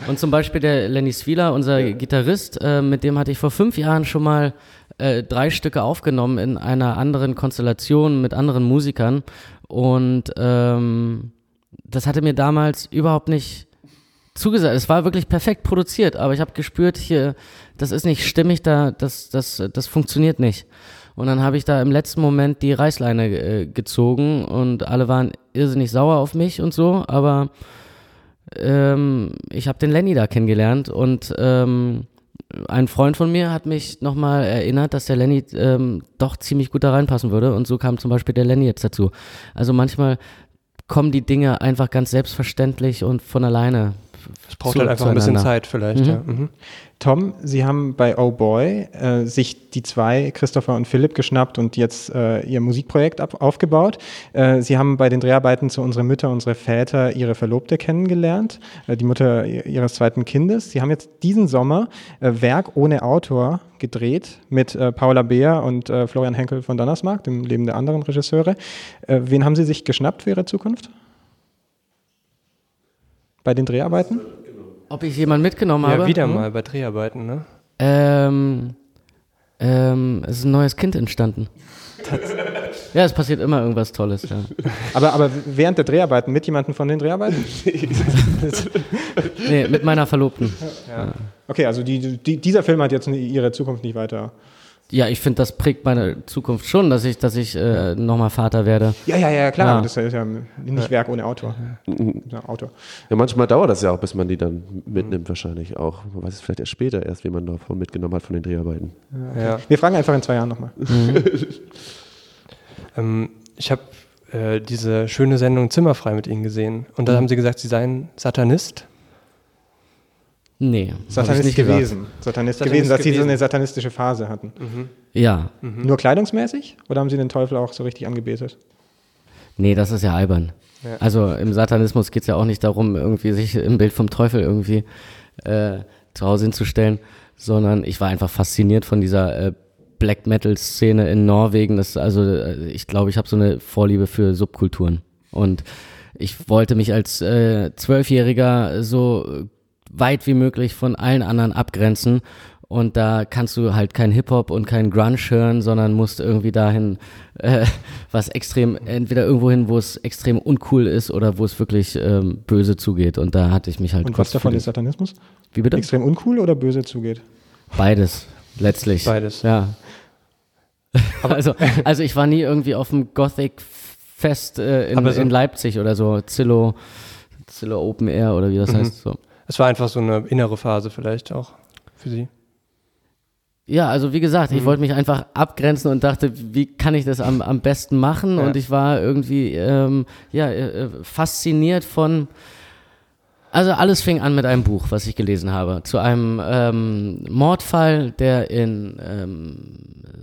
Und zum Beispiel der Lenny Swieler, unser Gitarrist, äh, mit dem hatte ich vor fünf Jahren schon mal äh, drei Stücke aufgenommen in einer anderen Konstellation mit anderen Musikern. Und ähm, das hatte mir damals überhaupt nicht zugesagt. Es war wirklich perfekt produziert, aber ich habe gespürt, hier, das ist nicht stimmig, da, das, das, das funktioniert nicht. Und dann habe ich da im letzten Moment die Reißleine äh, gezogen und alle waren irrsinnig sauer auf mich und so, aber ähm, ich habe den Lenny da kennengelernt und ähm, ein Freund von mir hat mich nochmal erinnert, dass der Lenny ähm, doch ziemlich gut da reinpassen würde und so kam zum Beispiel der Lenny jetzt dazu. Also manchmal kommen die Dinge einfach ganz selbstverständlich und von alleine. Es braucht halt einfach ein bisschen Zeit vielleicht, ja. Mhm. Tom, Sie haben bei Oh Boy äh, sich die zwei, Christopher und Philipp, geschnappt und jetzt äh, Ihr Musikprojekt ab, aufgebaut. Äh, Sie haben bei den Dreharbeiten zu Unsere Mütter, unsere Väter Ihre Verlobte kennengelernt, äh, die Mutter Ihres zweiten Kindes. Sie haben jetzt diesen Sommer äh, Werk ohne Autor gedreht mit äh, Paula Beer und Florian Henkel von Donnersmarck, dem Leben der anderen Regisseure. Wen haben Sie sich geschnappt für Ihre Zukunft? Bei den Dreharbeiten? Ob ich jemanden mitgenommen Ja, habe? wieder Hm? mal bei Dreharbeiten, ne? Ähm, Ähm, es ist ein neues Kind entstanden. (laughs) Ja, es passiert immer irgendwas Tolles, ja. Aber, aber während der Dreharbeiten mit jemandem von den Dreharbeiten? nee, mit meiner Verlobten. Ja. Okay, also die, die, dieser Film hat jetzt ihre Zukunft nicht weiter. Ja, ich finde, das prägt meine Zukunft schon, dass ich, dass ich äh, nochmal Vater werde. Ja, ja, ja, klar. Ja. Das ist ja nicht Werk ohne Autor. Ja, Autor. Ja, manchmal dauert das ja auch, bis man die dann mitnimmt, wahrscheinlich auch. Man weiß es vielleicht erst später erst, wie man davon mitgenommen hat von den Dreharbeiten. Ja, ja. Wir fragen einfach in zwei Jahren nochmal. Mhm. (laughs) ähm, ich habe äh, diese schöne Sendung Zimmerfrei mit Ihnen gesehen. Und da mhm. haben Sie gesagt, Sie seien Satanist. Nee. Satanist nicht gewesen. Satanist, Satanist gewesen, dass gewesen. sie so eine satanistische Phase hatten. Mhm. Ja. Mhm. Nur kleidungsmäßig? Oder haben sie den Teufel auch so richtig angebetet? Nee, das ist ja albern. Ja. Also im Satanismus geht es ja auch nicht darum, irgendwie sich im Bild vom Teufel irgendwie äh, zu Hause hinzustellen, sondern ich war einfach fasziniert von dieser äh, Black Metal-Szene in Norwegen. Das, also äh, ich glaube, ich habe so eine Vorliebe für Subkulturen. Und ich wollte mich als äh, Zwölfjähriger so weit wie möglich von allen anderen abgrenzen. Und da kannst du halt kein Hip-Hop und kein Grunge hören, sondern musst irgendwie dahin, äh, (laughs) was extrem, entweder irgendwo hin, wo es extrem uncool ist oder wo es wirklich ähm, böse zugeht. Und da hatte ich mich halt. Und was davon ist Satanismus? Wie bitte? Extrem uncool oder böse zugeht? Beides, letztlich. Beides. Ja. (laughs) also, also ich war nie irgendwie auf dem Gothic-Fest äh, in, so in, Leipzig oder so, Zillow, Zillow Open Air oder wie das mhm. heißt. So. Es war einfach so eine innere Phase vielleicht auch für Sie. Ja, also wie gesagt, mhm. ich wollte mich einfach abgrenzen und dachte, wie kann ich das am, am besten machen? Ja. Und ich war irgendwie ähm, ja, äh, fasziniert von, also alles fing an mit einem Buch, was ich gelesen habe, zu einem ähm, Mordfall, der in ähm,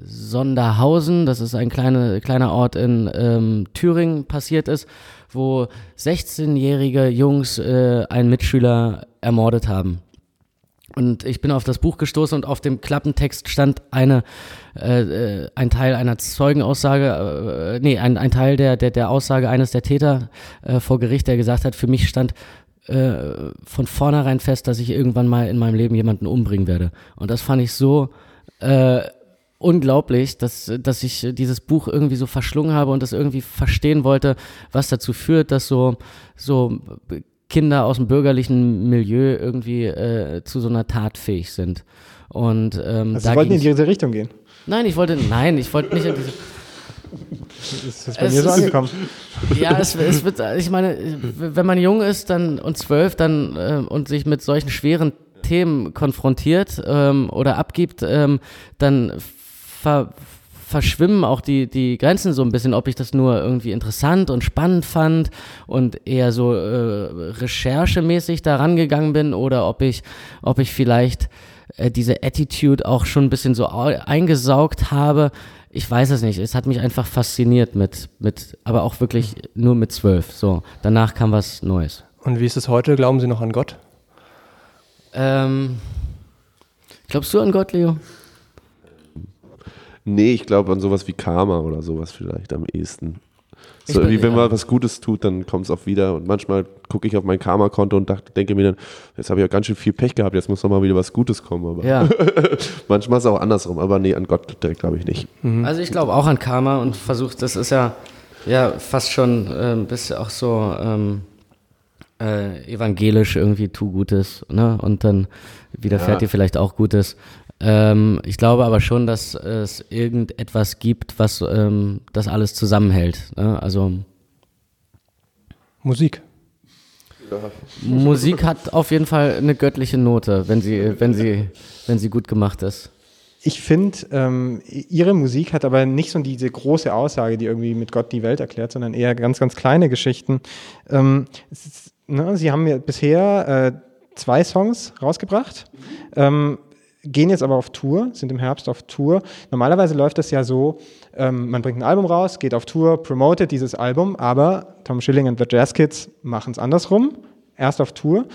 Sonderhausen, das ist ein kleine, kleiner Ort in ähm, Thüringen, passiert ist, wo 16-jährige Jungs äh, einen Mitschüler ermordet haben. Und ich bin auf das Buch gestoßen und auf dem Klappentext stand eine, äh, äh, ein Teil einer Zeugenaussage, äh, nee, ein, ein Teil der, der, der Aussage eines der Täter äh, vor Gericht, der gesagt hat, für mich stand äh, von vornherein fest, dass ich irgendwann mal in meinem Leben jemanden umbringen werde. Und das fand ich so äh, unglaublich, dass, dass ich dieses Buch irgendwie so verschlungen habe und das irgendwie verstehen wollte, was dazu führt, dass so, so Kinder aus dem bürgerlichen Milieu irgendwie äh, zu so einer Tat fähig sind. Und ähm, also Sie wollten in diese Richtung gehen? Nein, ich wollte, nein, ich wollte nicht in diese. Das ist bei es mir so angekommen. Ja, es, es, wird, ich meine, wenn man jung ist dann und zwölf dann äh, und sich mit solchen schweren Themen konfrontiert ähm, oder abgibt, ähm, dann ver, verschwimmen auch die, die Grenzen so ein bisschen, ob ich das nur irgendwie interessant und spannend fand und eher so äh, recherchemäßig da rangegangen bin oder ob ich, ob ich vielleicht äh, diese Attitude auch schon ein bisschen so eingesaugt habe. Ich weiß es nicht. Es hat mich einfach fasziniert mit, mit, aber auch wirklich nur mit zwölf. So, danach kam was Neues. Und wie ist es heute? Glauben Sie noch an Gott? Ähm, glaubst du an Gott, Leo? Nee, ich glaube an sowas wie Karma oder sowas vielleicht am ehesten. So, bin, wie wenn man was Gutes tut, dann kommt es auch wieder. Und manchmal gucke ich auf mein Karma-Konto und dachte, denke mir dann, jetzt habe ich ja ganz schön viel Pech gehabt, jetzt muss noch mal wieder was Gutes kommen. Aber ja. (laughs) manchmal ist es auch andersrum, aber nee, an Gott direkt glaube ich nicht. Mhm. Also ich glaube auch an Karma und versuche, das ist ja, ja fast schon äh, ein bisschen auch so ähm, äh, evangelisch irgendwie, tu Gutes, ne? Und dann widerfährt ja. dir vielleicht auch Gutes. Ähm, ich glaube aber schon, dass es irgendetwas gibt, was ähm, das alles zusammenhält. Ne? Also Musik. Musik hat auf jeden Fall eine göttliche Note, wenn sie, wenn sie, wenn sie gut gemacht ist. Ich finde, ähm, ihre Musik hat aber nicht so diese große Aussage, die irgendwie mit Gott die Welt erklärt, sondern eher ganz, ganz kleine Geschichten. Ähm, ist, ne, sie haben ja bisher äh, zwei Songs rausgebracht. Ähm, gehen jetzt aber auf Tour, sind im Herbst auf Tour. Normalerweise läuft das ja so, ähm, man bringt ein Album raus, geht auf Tour, promotet dieses Album, aber Tom Schilling und The Jazz Kids machen es andersrum, erst auf Tour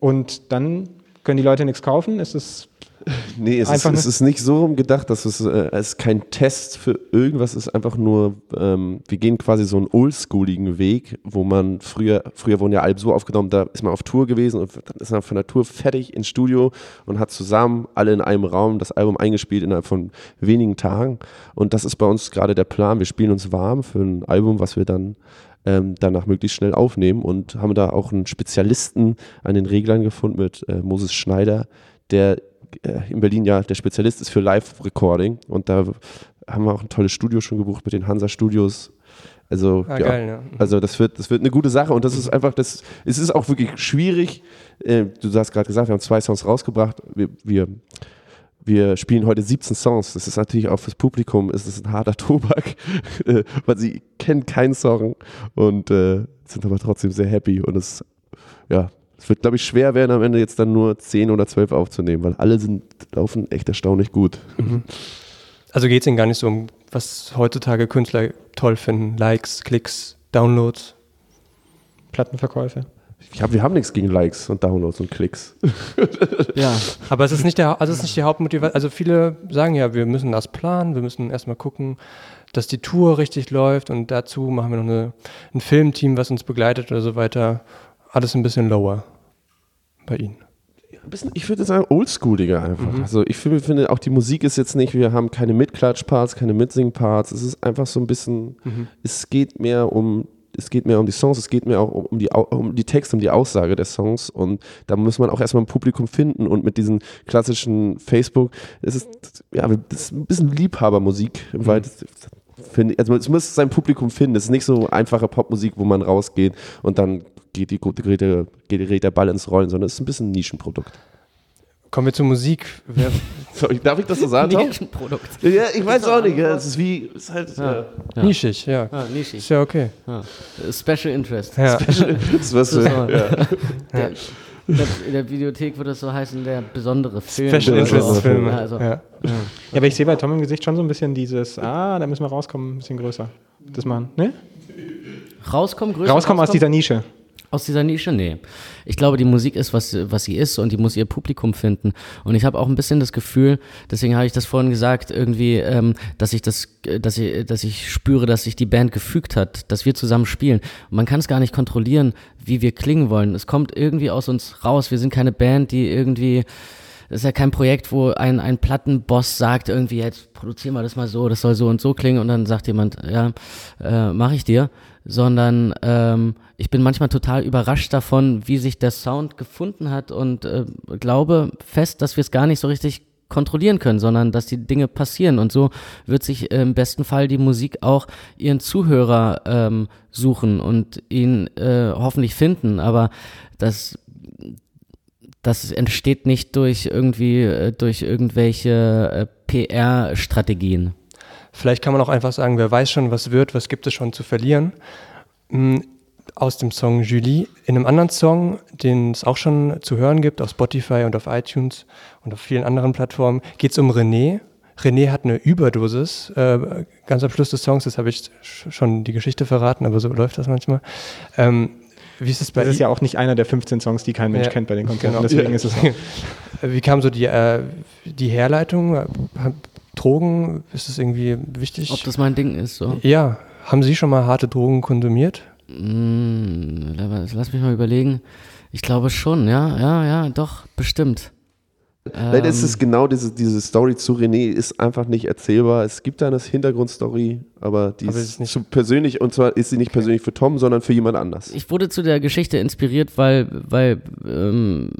und dann können die Leute nichts kaufen, es Nee, es, ist, es ist nicht so gedacht, dass es, äh, es ist kein Test für irgendwas, es ist einfach nur, ähm, wir gehen quasi so einen oldschooligen Weg, wo man früher, früher wurden ja Alben so aufgenommen, da ist man auf Tour gewesen und dann ist man von der Tour fertig ins Studio und hat zusammen alle in einem Raum das Album eingespielt innerhalb von wenigen Tagen. Und das ist bei uns gerade der Plan, wir spielen uns warm für ein Album, was wir dann ähm, danach möglichst schnell aufnehmen und haben da auch einen Spezialisten an den Reglern gefunden mit äh, Moses Schneider, der in Berlin ja der Spezialist ist für Live-Recording und da haben wir auch ein tolles Studio schon gebucht mit den Hansa Studios. Also, Ah, ja, geil, ja. also das wird, das wird eine gute Sache und das ist einfach, das, es ist auch wirklich schwierig. Äh, du hast gerade gesagt, wir haben zwei Songs rausgebracht. Wir, wir, wir spielen heute 17 Songs. Das ist natürlich auch fürs Publikum, es ist ein harter (laughs) Tobak, äh, weil sie kennen keinen Song und äh, sind aber trotzdem sehr happy und es, ja, es wird, glaube ich, schwer werden, am Ende jetzt dann nur 10 oder 12 aufzunehmen, weil alle sind, laufen echt erstaunlich gut. (laughs) Also geht es Ihnen gar nicht so um, was heutzutage Künstler toll finden. Likes, Klicks, Downloads. Plattenverkäufe. Ich hab, wir haben nichts gegen Likes und Downloads und Klicks. (laughs) Ja, aber es ist nicht der, also es ist nicht die Hauptmotivation. Also viele sagen ja, wir müssen das planen, wir müssen erstmal gucken, dass die Tour richtig läuft und dazu machen wir noch eine, ein Filmteam, was uns begleitet oder so weiter. Alles ein bisschen lower bei Ihnen. Ein bisschen, ich würde sagen, oldschooliger einfach. Mhm. Also ich finde, auch die Musik ist jetzt nicht, wir haben keine Mitklatschparts, keine Mitsingparts. Es ist einfach so ein bisschen, Mhm. es geht mehr um, es geht mehr um die Songs, es geht mehr auch um, um, die, um die Texte, um die Aussage der Songs und da muss man auch erstmal ein Publikum finden und mit diesen klassischen Facebook, es ist, ja, das ist ein bisschen Liebhabermusik, Mhm. weil das, finde ich, also es muss sein Publikum finden. Es ist nicht so einfache Popmusik, wo man rausgeht und dann geht, die, gerät, der, gerät der Ball ins Rollen, sondern es ist ein bisschen ein Nischenprodukt. Kommen wir zur Musik. Wer, (laughs) Sorry, darf ich das so sagen? Nischenprodukt. Ja, ich weiß auch nicht. Ja, es ist wie, es ist halt, Ja. ja. Ja. Nischig, ja. Ja, nischig. Ist ja okay. Ja. Special Interest. Ja. Special- (laughs) das was ja. Der, in der- in der Videothek würde es so heißen, der besondere Film. Special. Interest Film. Ja, also, Ja. Ja, aber ich sehe bei Tom im Gesicht schon so ein bisschen dieses, ah, da müssen wir rauskommen, ein bisschen größer. Das machen, ne? Rauskommen, größer Rauskommen aus dieser Nische. Aus dieser Nische? Nee. Ich glaube, die Musik ist, was, was sie ist und die muss ihr Publikum finden. Und ich habe auch ein bisschen das Gefühl, deswegen habe ich das vorhin gesagt, irgendwie, ähm, dass ich das, äh, dass ich, dass ich spüre, dass sich die Band gefügt hat, dass wir zusammen spielen. Und man kann es gar nicht kontrollieren, wie wir klingen wollen. Es kommt irgendwie aus uns raus. Wir sind keine Band, die irgendwie das ist ja kein Projekt, wo ein, ein Plattenboss sagt, irgendwie, jetzt produzieren wir das mal so, das soll so und so klingen und dann sagt jemand, ja, äh, mache ich dir. Sondern ähm, ich bin manchmal total überrascht davon, wie sich der Sound gefunden hat und äh, glaube fest, dass wir es gar nicht so richtig kontrollieren können, sondern dass die Dinge passieren. Und so wird sich im besten Fall die Musik auch ihren Zuhörer ähm, suchen und ihn äh, hoffentlich finden. Aber das das entsteht nicht durch irgendwie, äh, durch irgendwelche äh, PR-Strategien. Vielleicht kann man auch einfach sagen, wer weiß schon, was wird, was gibt es schon zu verlieren. Mm, Aus dem Song Julie. In einem anderen Song, den es auch schon zu hören gibt, auf Spotify und auf iTunes und auf vielen anderen Plattformen, geht es um René. René hat eine Überdosis, äh, ganz am Schluss des Songs, das habe ich sch- schon die Geschichte verraten, aber so läuft das manchmal. Ähm, wie ist es bei Das ist ja auch nicht einer der 15 Songs, die kein Mensch Ja, kennt bei den Konzerten. genau. Deswegen Ja. ist es auch. (laughs) Wie kam so die, äh, die Herleitung? Drogen, ist das irgendwie wichtig? Ob das mein Ding ist, so? Ja. Haben Sie schon mal harte Drogen konsumiert? Mm, lass mich mal überlegen. Ich glaube schon, ja, ja, ja, doch, bestimmt. Ist Ähm, es genau diese, diese Story zu René ist einfach nicht erzählbar. Es gibt da eine Hintergrundstory, aber die Aber ist ist nicht- zu persönlich und zwar ist sie nicht persönlich für Tom, sondern für jemand anders. Ich wurde zu der Geschichte inspiriert, weil, weil ähm,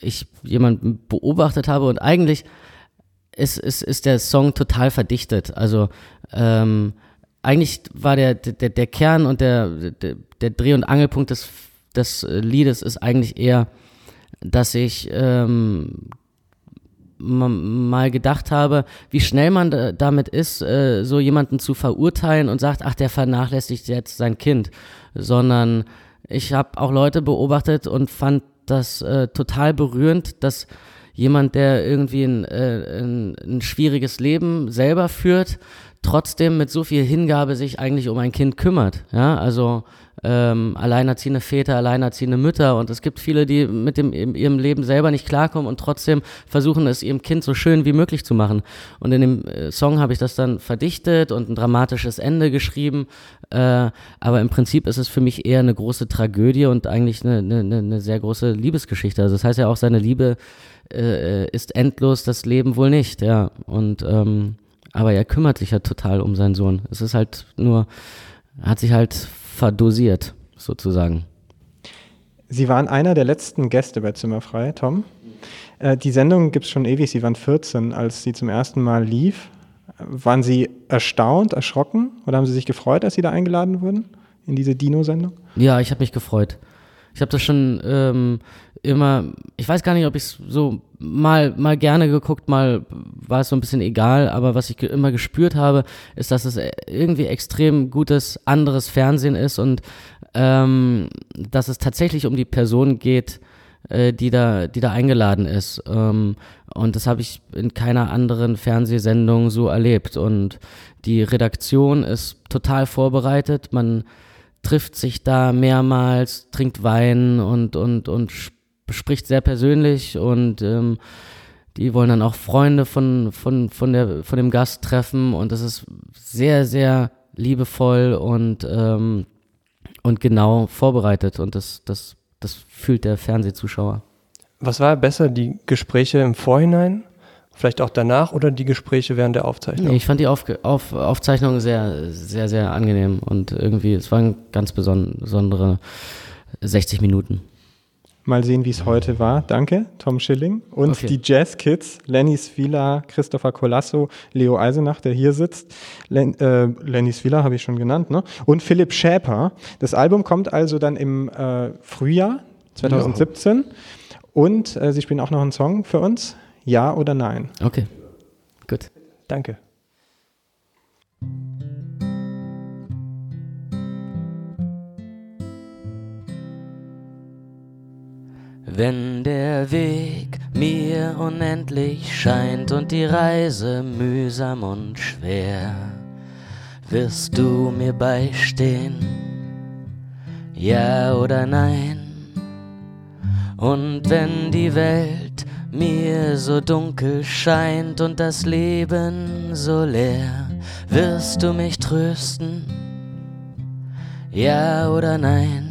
ich jemanden beobachtet habe und eigentlich ist, ist, ist der Song total verdichtet. Also ähm, eigentlich war der, der, der Kern und der, der, der Dreh- und Angelpunkt des, des Liedes ist eigentlich eher, dass ich ähm, mal gedacht habe, wie schnell man da, damit ist, äh, so jemanden zu verurteilen und sagt, ach, der vernachlässigt jetzt sein Kind, sondern ich habe auch Leute beobachtet und fand das äh, total berührend, dass jemand, der irgendwie ein, äh, ein, ein schwieriges Leben selber führt, trotzdem mit so viel Hingabe sich eigentlich um ein Kind kümmert. Ja, also ähm, alleinerziehende Väter, alleinerziehende Mütter und es gibt viele, die mit dem, ihrem Leben selber nicht klarkommen und trotzdem versuchen es ihrem Kind so schön wie möglich zu machen. Und in dem äh, Song habe ich das dann verdichtet und ein dramatisches Ende geschrieben, äh, aber im Prinzip ist es für mich eher eine große Tragödie und eigentlich eine, eine, eine sehr große Liebesgeschichte. Also das heißt ja auch, seine Liebe äh, ist endlos, das Leben wohl nicht, ja. Und ähm, aber er kümmert sich ja total um seinen Sohn. Es ist halt nur, hat sich halt verdosiert, sozusagen. Sie waren einer der letzten Gäste bei Zimmerfrei, Tom. Äh, die Sendung gibt es schon ewig. Sie waren 14, als sie zum ersten Mal lief. Waren Sie erstaunt, erschrocken oder haben Sie sich gefreut, als Sie da eingeladen wurden in diese Dino-Sendung? Ja, ich habe mich gefreut. Ich habe das schon ähm, immer, ich weiß gar nicht, ob ich es so mal, mal gerne geguckt, mal war es so ein bisschen egal, aber was ich ge immer gespürt habe, ist, dass es irgendwie extrem gutes anderes Fernsehen ist und ähm, dass es tatsächlich um die Person geht, äh, die da, die da eingeladen ist. Ähm, und das habe ich in keiner anderen Fernsehsendung so erlebt. Und die Redaktion ist total vorbereitet. Man trifft sich da mehrmals, trinkt Wein und, und, und spricht sehr persönlich und ähm, die wollen dann auch Freunde von, von, von, der, von dem Gast treffen und das ist sehr, sehr liebevoll und, ähm, und genau vorbereitet und das, das, das fühlt der Fernsehzuschauer. Was war besser, die Gespräche im Vorhinein Vielleicht auch danach oder die Gespräche während der Aufzeichnung? Nee, ich fand die Auf Auf Aufzeichnung sehr, sehr, sehr angenehm und irgendwie, es waren ganz besondere 60 Minuten. Mal sehen, wie es heute war. Danke, Tom Schilling. Und okay. die Jazz Kids, Lenny Svila, Christopher Colasso, Leo Eisenach, der hier sitzt. Len, äh, Lenny Svila habe ich schon genannt, ne? Und Philipp Schäper. Das Album kommt also dann im äh, Frühjahr 2017. Ja. Und äh, sie spielen auch noch einen Song für uns. Ja oder nein? Okay, gut. Danke. Wenn der Weg mir unendlich scheint und die Reise mühsam und schwer, wirst du mir beistehen, ja oder nein? Und wenn die Welt mir so dunkel scheint und das Leben so leer, wirst du mich trösten, ja oder nein?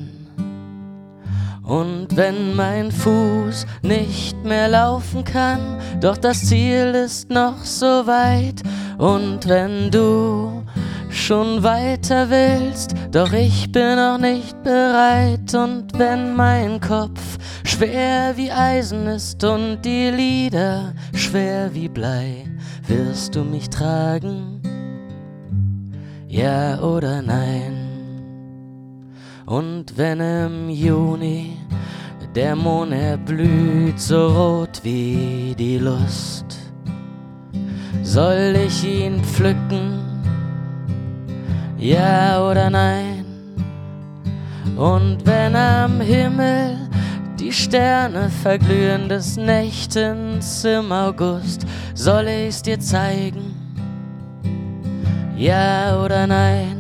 Und wenn mein Fuß nicht mehr laufen kann, doch das Ziel ist noch so weit, und wenn du schon weiter willst, doch ich bin noch nicht bereit, und wenn mein Kopf schwer wie Eisen ist und die Lieder schwer wie Blei, wirst du mich tragen? Ja oder nein? Und wenn im Juni der Mond erblüht, so rot wie die Lust, soll ich ihn pflücken? Ja oder nein? Und wenn am Himmel die Sterne verglühen des Nächtens im August. Soll ich's dir zeigen? Ja oder nein?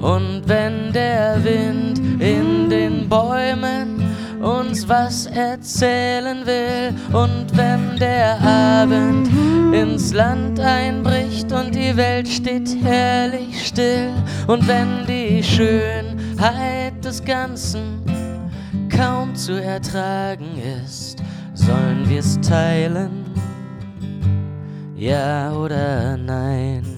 Und wenn der Wind in den Bäumen uns was erzählen will und wenn der Abend ins Land einbricht und die Welt steht herrlich still und wenn die Schönheit des Ganzen kaum zu ertragen ist, sollen wir's teilen? Ja oder nein?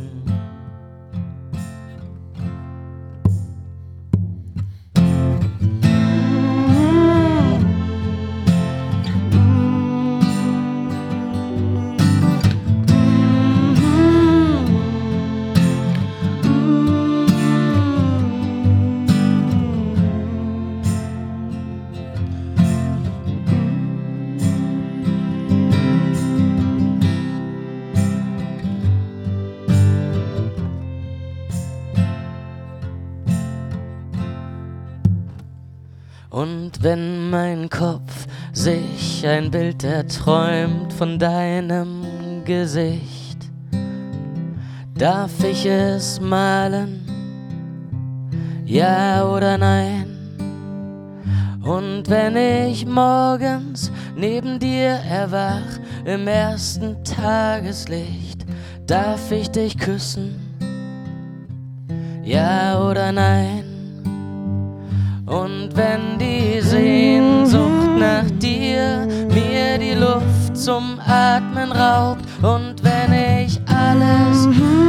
Wenn mein Kopf sich ein Bild erträumt von deinem Gesicht, darf ich es malen? Ja oder nein? Und wenn ich morgens neben dir erwach im ersten Tageslicht, darf ich dich küssen? Ja oder nein? Und wenn die Sehnsucht nach dir mir die Luft zum Atmen raubt. Und wenn ich alles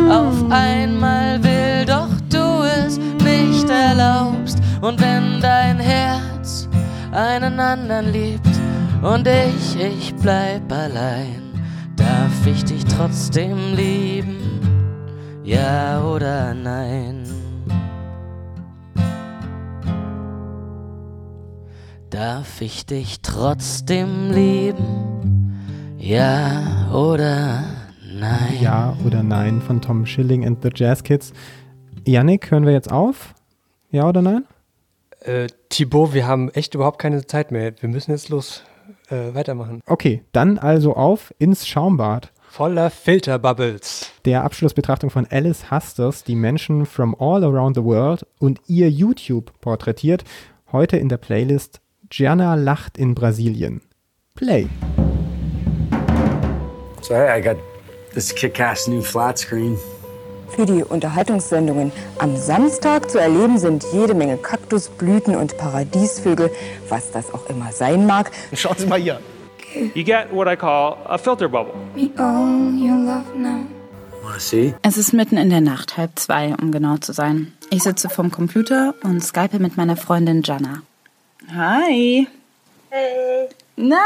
auf einmal will, doch du es nicht erlaubst. Und wenn dein Herz einen anderen liebt und ich, ich bleib allein, darf ich dich trotzdem lieben, ja oder nein? Darf ich dich trotzdem lieben? Ja oder nein? Ja oder nein von Tom Schilling and the Jazz Kids. Yannick, hören wir jetzt auf? Ja oder nein? Äh, Thibaut, wir haben echt überhaupt keine Zeit mehr. Wir müssen jetzt los äh, weitermachen. Okay, dann also auf ins Schaumbad. Voller Filterbubbles. Der Abschlussbetrachtung von Alice Hasters, die Menschen from all around the world und ihr YouTube porträtiert. Heute in der Playlist Gianna lacht in Brasilien. Play. So hey, I got this kick-ass new flat screen. Für die Unterhaltungssendungen am Samstag zu erleben sind jede Menge Kaktusblüten und Paradiesvögel, was das auch immer sein mag. Schauen Sie mal hier. You get what I call a filter bubble. We own your love now. Wanna see? Es ist mitten in der Nacht, halb zwei, um genau zu sein. Ich sitze vorm Computer und skype mit meiner Freundin Jana. Hi. Hey. Na?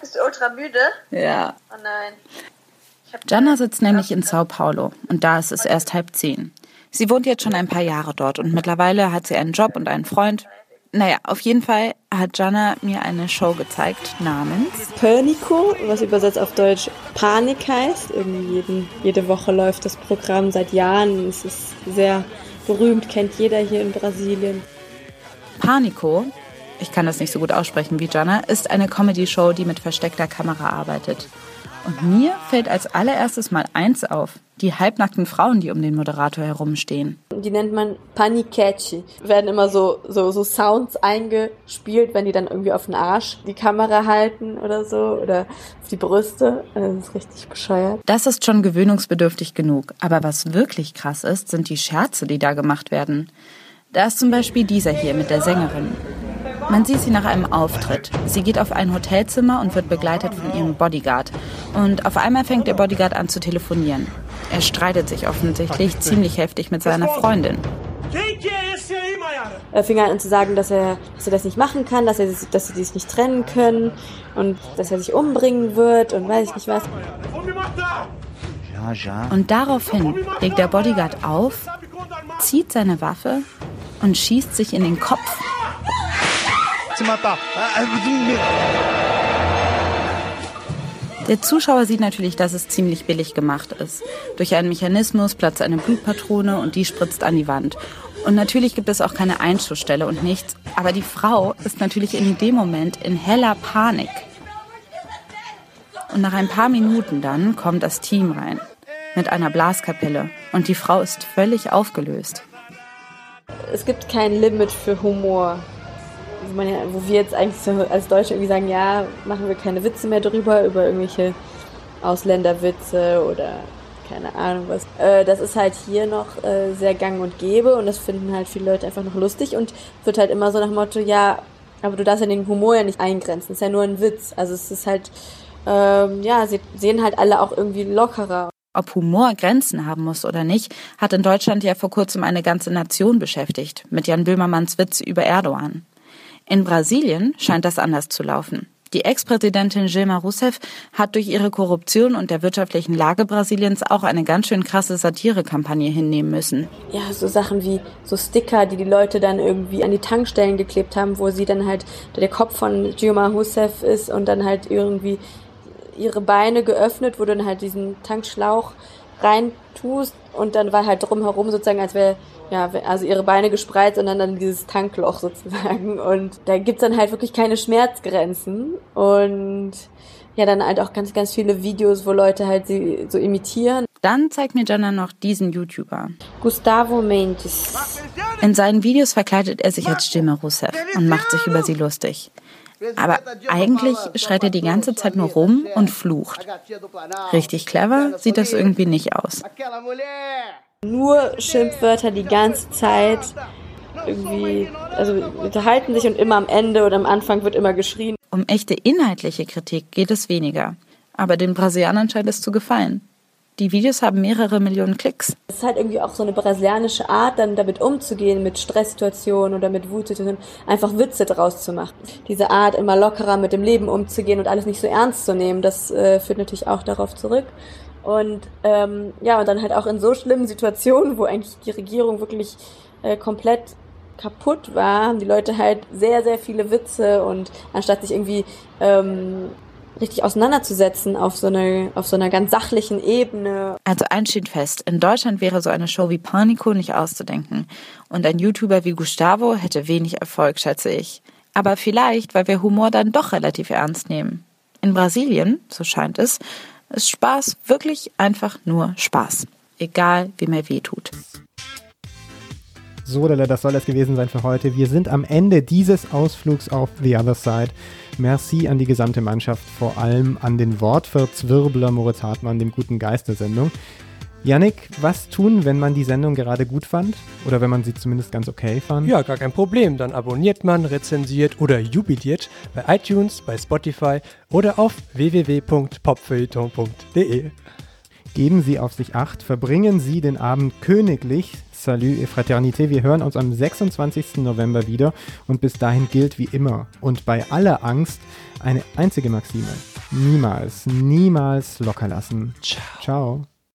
Bist du ultra müde? Ja. Oh nein. Jana sitzt nämlich in Sao Paulo und da ist es erst halb zehn. Sie wohnt jetzt schon ein paar Jahre dort und mittlerweile hat sie einen Job und einen Freund. Naja, auf jeden Fall hat Jana mir eine Show gezeigt namens Panico, was übersetzt auf Deutsch Panik heißt. Irgendwie jeden, jede Woche läuft das Programm seit Jahren. Es ist sehr berühmt, kennt jeder hier in Brasilien. Panico. Ich kann das nicht so gut aussprechen wie Jana, ist eine Comedy-Show, die mit versteckter Kamera arbeitet. Und mir fällt als allererstes mal eins auf. Die halbnackten Frauen, die um den Moderator herumstehen. Die nennt man Paniquete. Werden immer so, so, so Sounds eingespielt, wenn die dann irgendwie auf den Arsch die Kamera halten oder so oder auf die Brüste. Das ist richtig bescheuert. Das ist schon gewöhnungsbedürftig genug. Aber was wirklich krass ist, sind die Scherze, die da gemacht werden. Da ist zum Beispiel dieser hier mit der Sängerin. Man sieht sie nach einem Auftritt. Sie geht auf ein Hotelzimmer und wird begleitet von ihrem Bodyguard. Und auf einmal fängt der Bodyguard an zu telefonieren. Er streitet sich offensichtlich ziemlich heftig mit seiner Freundin. Er fing an zu sagen, dass er, dass er das nicht machen kann, dass, er, dass sie sich nicht trennen können und dass er sich umbringen wird und weiß ich nicht was. Und daraufhin legt der Bodyguard auf, zieht seine Waffe und schießt sich in den Kopf. Der Zuschauer sieht natürlich, dass es ziemlich billig gemacht ist. Durch einen Mechanismus platzt eine Blutpatrone und die spritzt an die Wand. Und natürlich gibt es auch keine Einschussstelle und nichts. Aber die Frau ist natürlich in dem Moment in heller Panik. Und nach ein paar Minuten dann kommt das Team rein. Mit einer Blaskapelle. Und die Frau ist völlig aufgelöst. Es gibt kein Limit für Humor. Wo, wo wir jetzt eigentlich so als Deutsche irgendwie sagen, ja, machen wir keine Witze mehr drüber, über irgendwelche Ausländerwitze oder keine Ahnung was. Äh, das ist halt hier noch äh, sehr gang und gäbe und das finden halt viele Leute einfach noch lustig und wird halt immer so nach dem Motto, ja, aber du darfst ja den Humor ja nicht eingrenzen, ist ja nur ein Witz. Also es ist halt, ähm, ja, sie sehen halt alle auch irgendwie lockerer. Ob Humor Grenzen haben muss oder nicht, hat in Deutschland ja vor kurzem eine ganze Nation beschäftigt, mit Jan Böhmermanns Witz über Erdogan. In Brasilien scheint das anders zu laufen. Die Ex-Präsidentin Dilma Rousseff hat durch ihre Korruption und der wirtschaftlichen Lage Brasiliens auch eine ganz schön krasse Satirekampagne hinnehmen müssen. Ja, so Sachen wie so Sticker, die die Leute dann irgendwie an die Tankstellen geklebt haben, wo sie dann halt der Kopf von Dilma Rousseff ist und dann halt irgendwie ihre Beine geöffnet, wo du dann halt diesen Tankschlauch rein tust und dann war halt drumherum sozusagen, als wäre ja, also ihre Beine gespreizt und dann, dann dieses Tankloch sozusagen. Und da gibt's dann halt wirklich keine Schmerzgrenzen. Und ja, dann halt auch ganz, ganz viele Videos, wo Leute halt sie so imitieren. Dann zeigt mir Jana noch diesen YouTuber. Gustavo Mendes. In seinen Videos verkleidet er sich als Dilma Rousseff und macht sich über sie lustig. Aber eigentlich schreit er die ganze Zeit nur rum und flucht. Richtig clever sieht das irgendwie nicht aus. Nur Schimpfwörter die ganze Zeit. Irgendwie, also unterhalten sich und immer am Ende oder am Anfang wird immer geschrien. Um echte inhaltliche Kritik geht es weniger. Aber den Brasilianern scheint es zu gefallen. Die Videos haben mehrere Millionen Klicks. Es ist halt irgendwie auch so eine brasilianische Art, dann damit umzugehen, mit Stresssituationen oder mit Wutsituationen, einfach Witze draus zu machen. Diese Art, immer lockerer mit dem Leben umzugehen und alles nicht so ernst zu nehmen, das äh, führt natürlich auch darauf zurück. Und ähm, ja, und dann halt auch in so schlimmen Situationen, wo eigentlich die Regierung wirklich äh, komplett kaputt war, haben die Leute halt sehr, sehr viele Witze und anstatt sich irgendwie ähm, richtig auseinanderzusetzen auf so, eine, auf so einer ganz sachlichen Ebene. Also eins steht fest, in Deutschland wäre so eine Show wie Panico nicht auszudenken. Und ein YouTuber wie Gustavo hätte wenig Erfolg, schätze ich. Aber vielleicht, weil wir Humor dann doch relativ ernst nehmen. In Brasilien, so scheint es, ist Spaß wirklich einfach nur Spaß. Egal, wie mir weh tut. So, das soll es gewesen sein für heute. Wir sind am Ende dieses Ausflugs auf The Other Side. Merci an die gesamte Mannschaft, vor allem an den Wortverzwirbler Moritz Hartmann, dem guten Geist der Sendung. Yannick, was tun, wenn man die Sendung gerade gut fand? Oder wenn man sie zumindest ganz okay fand? Ja, gar kein Problem. Dann abonniert man, rezensiert oder jubiliert bei iTunes, bei Spotify oder auf www.popfeuilleton.de. Geben Sie auf sich acht, verbringen Sie den Abend königlich. Salut et Fraternité. Wir hören uns am 26. November wieder und bis dahin gilt wie immer und bei aller Angst eine einzige Maxime. Niemals, niemals locker lassen. Ciao. Ciao.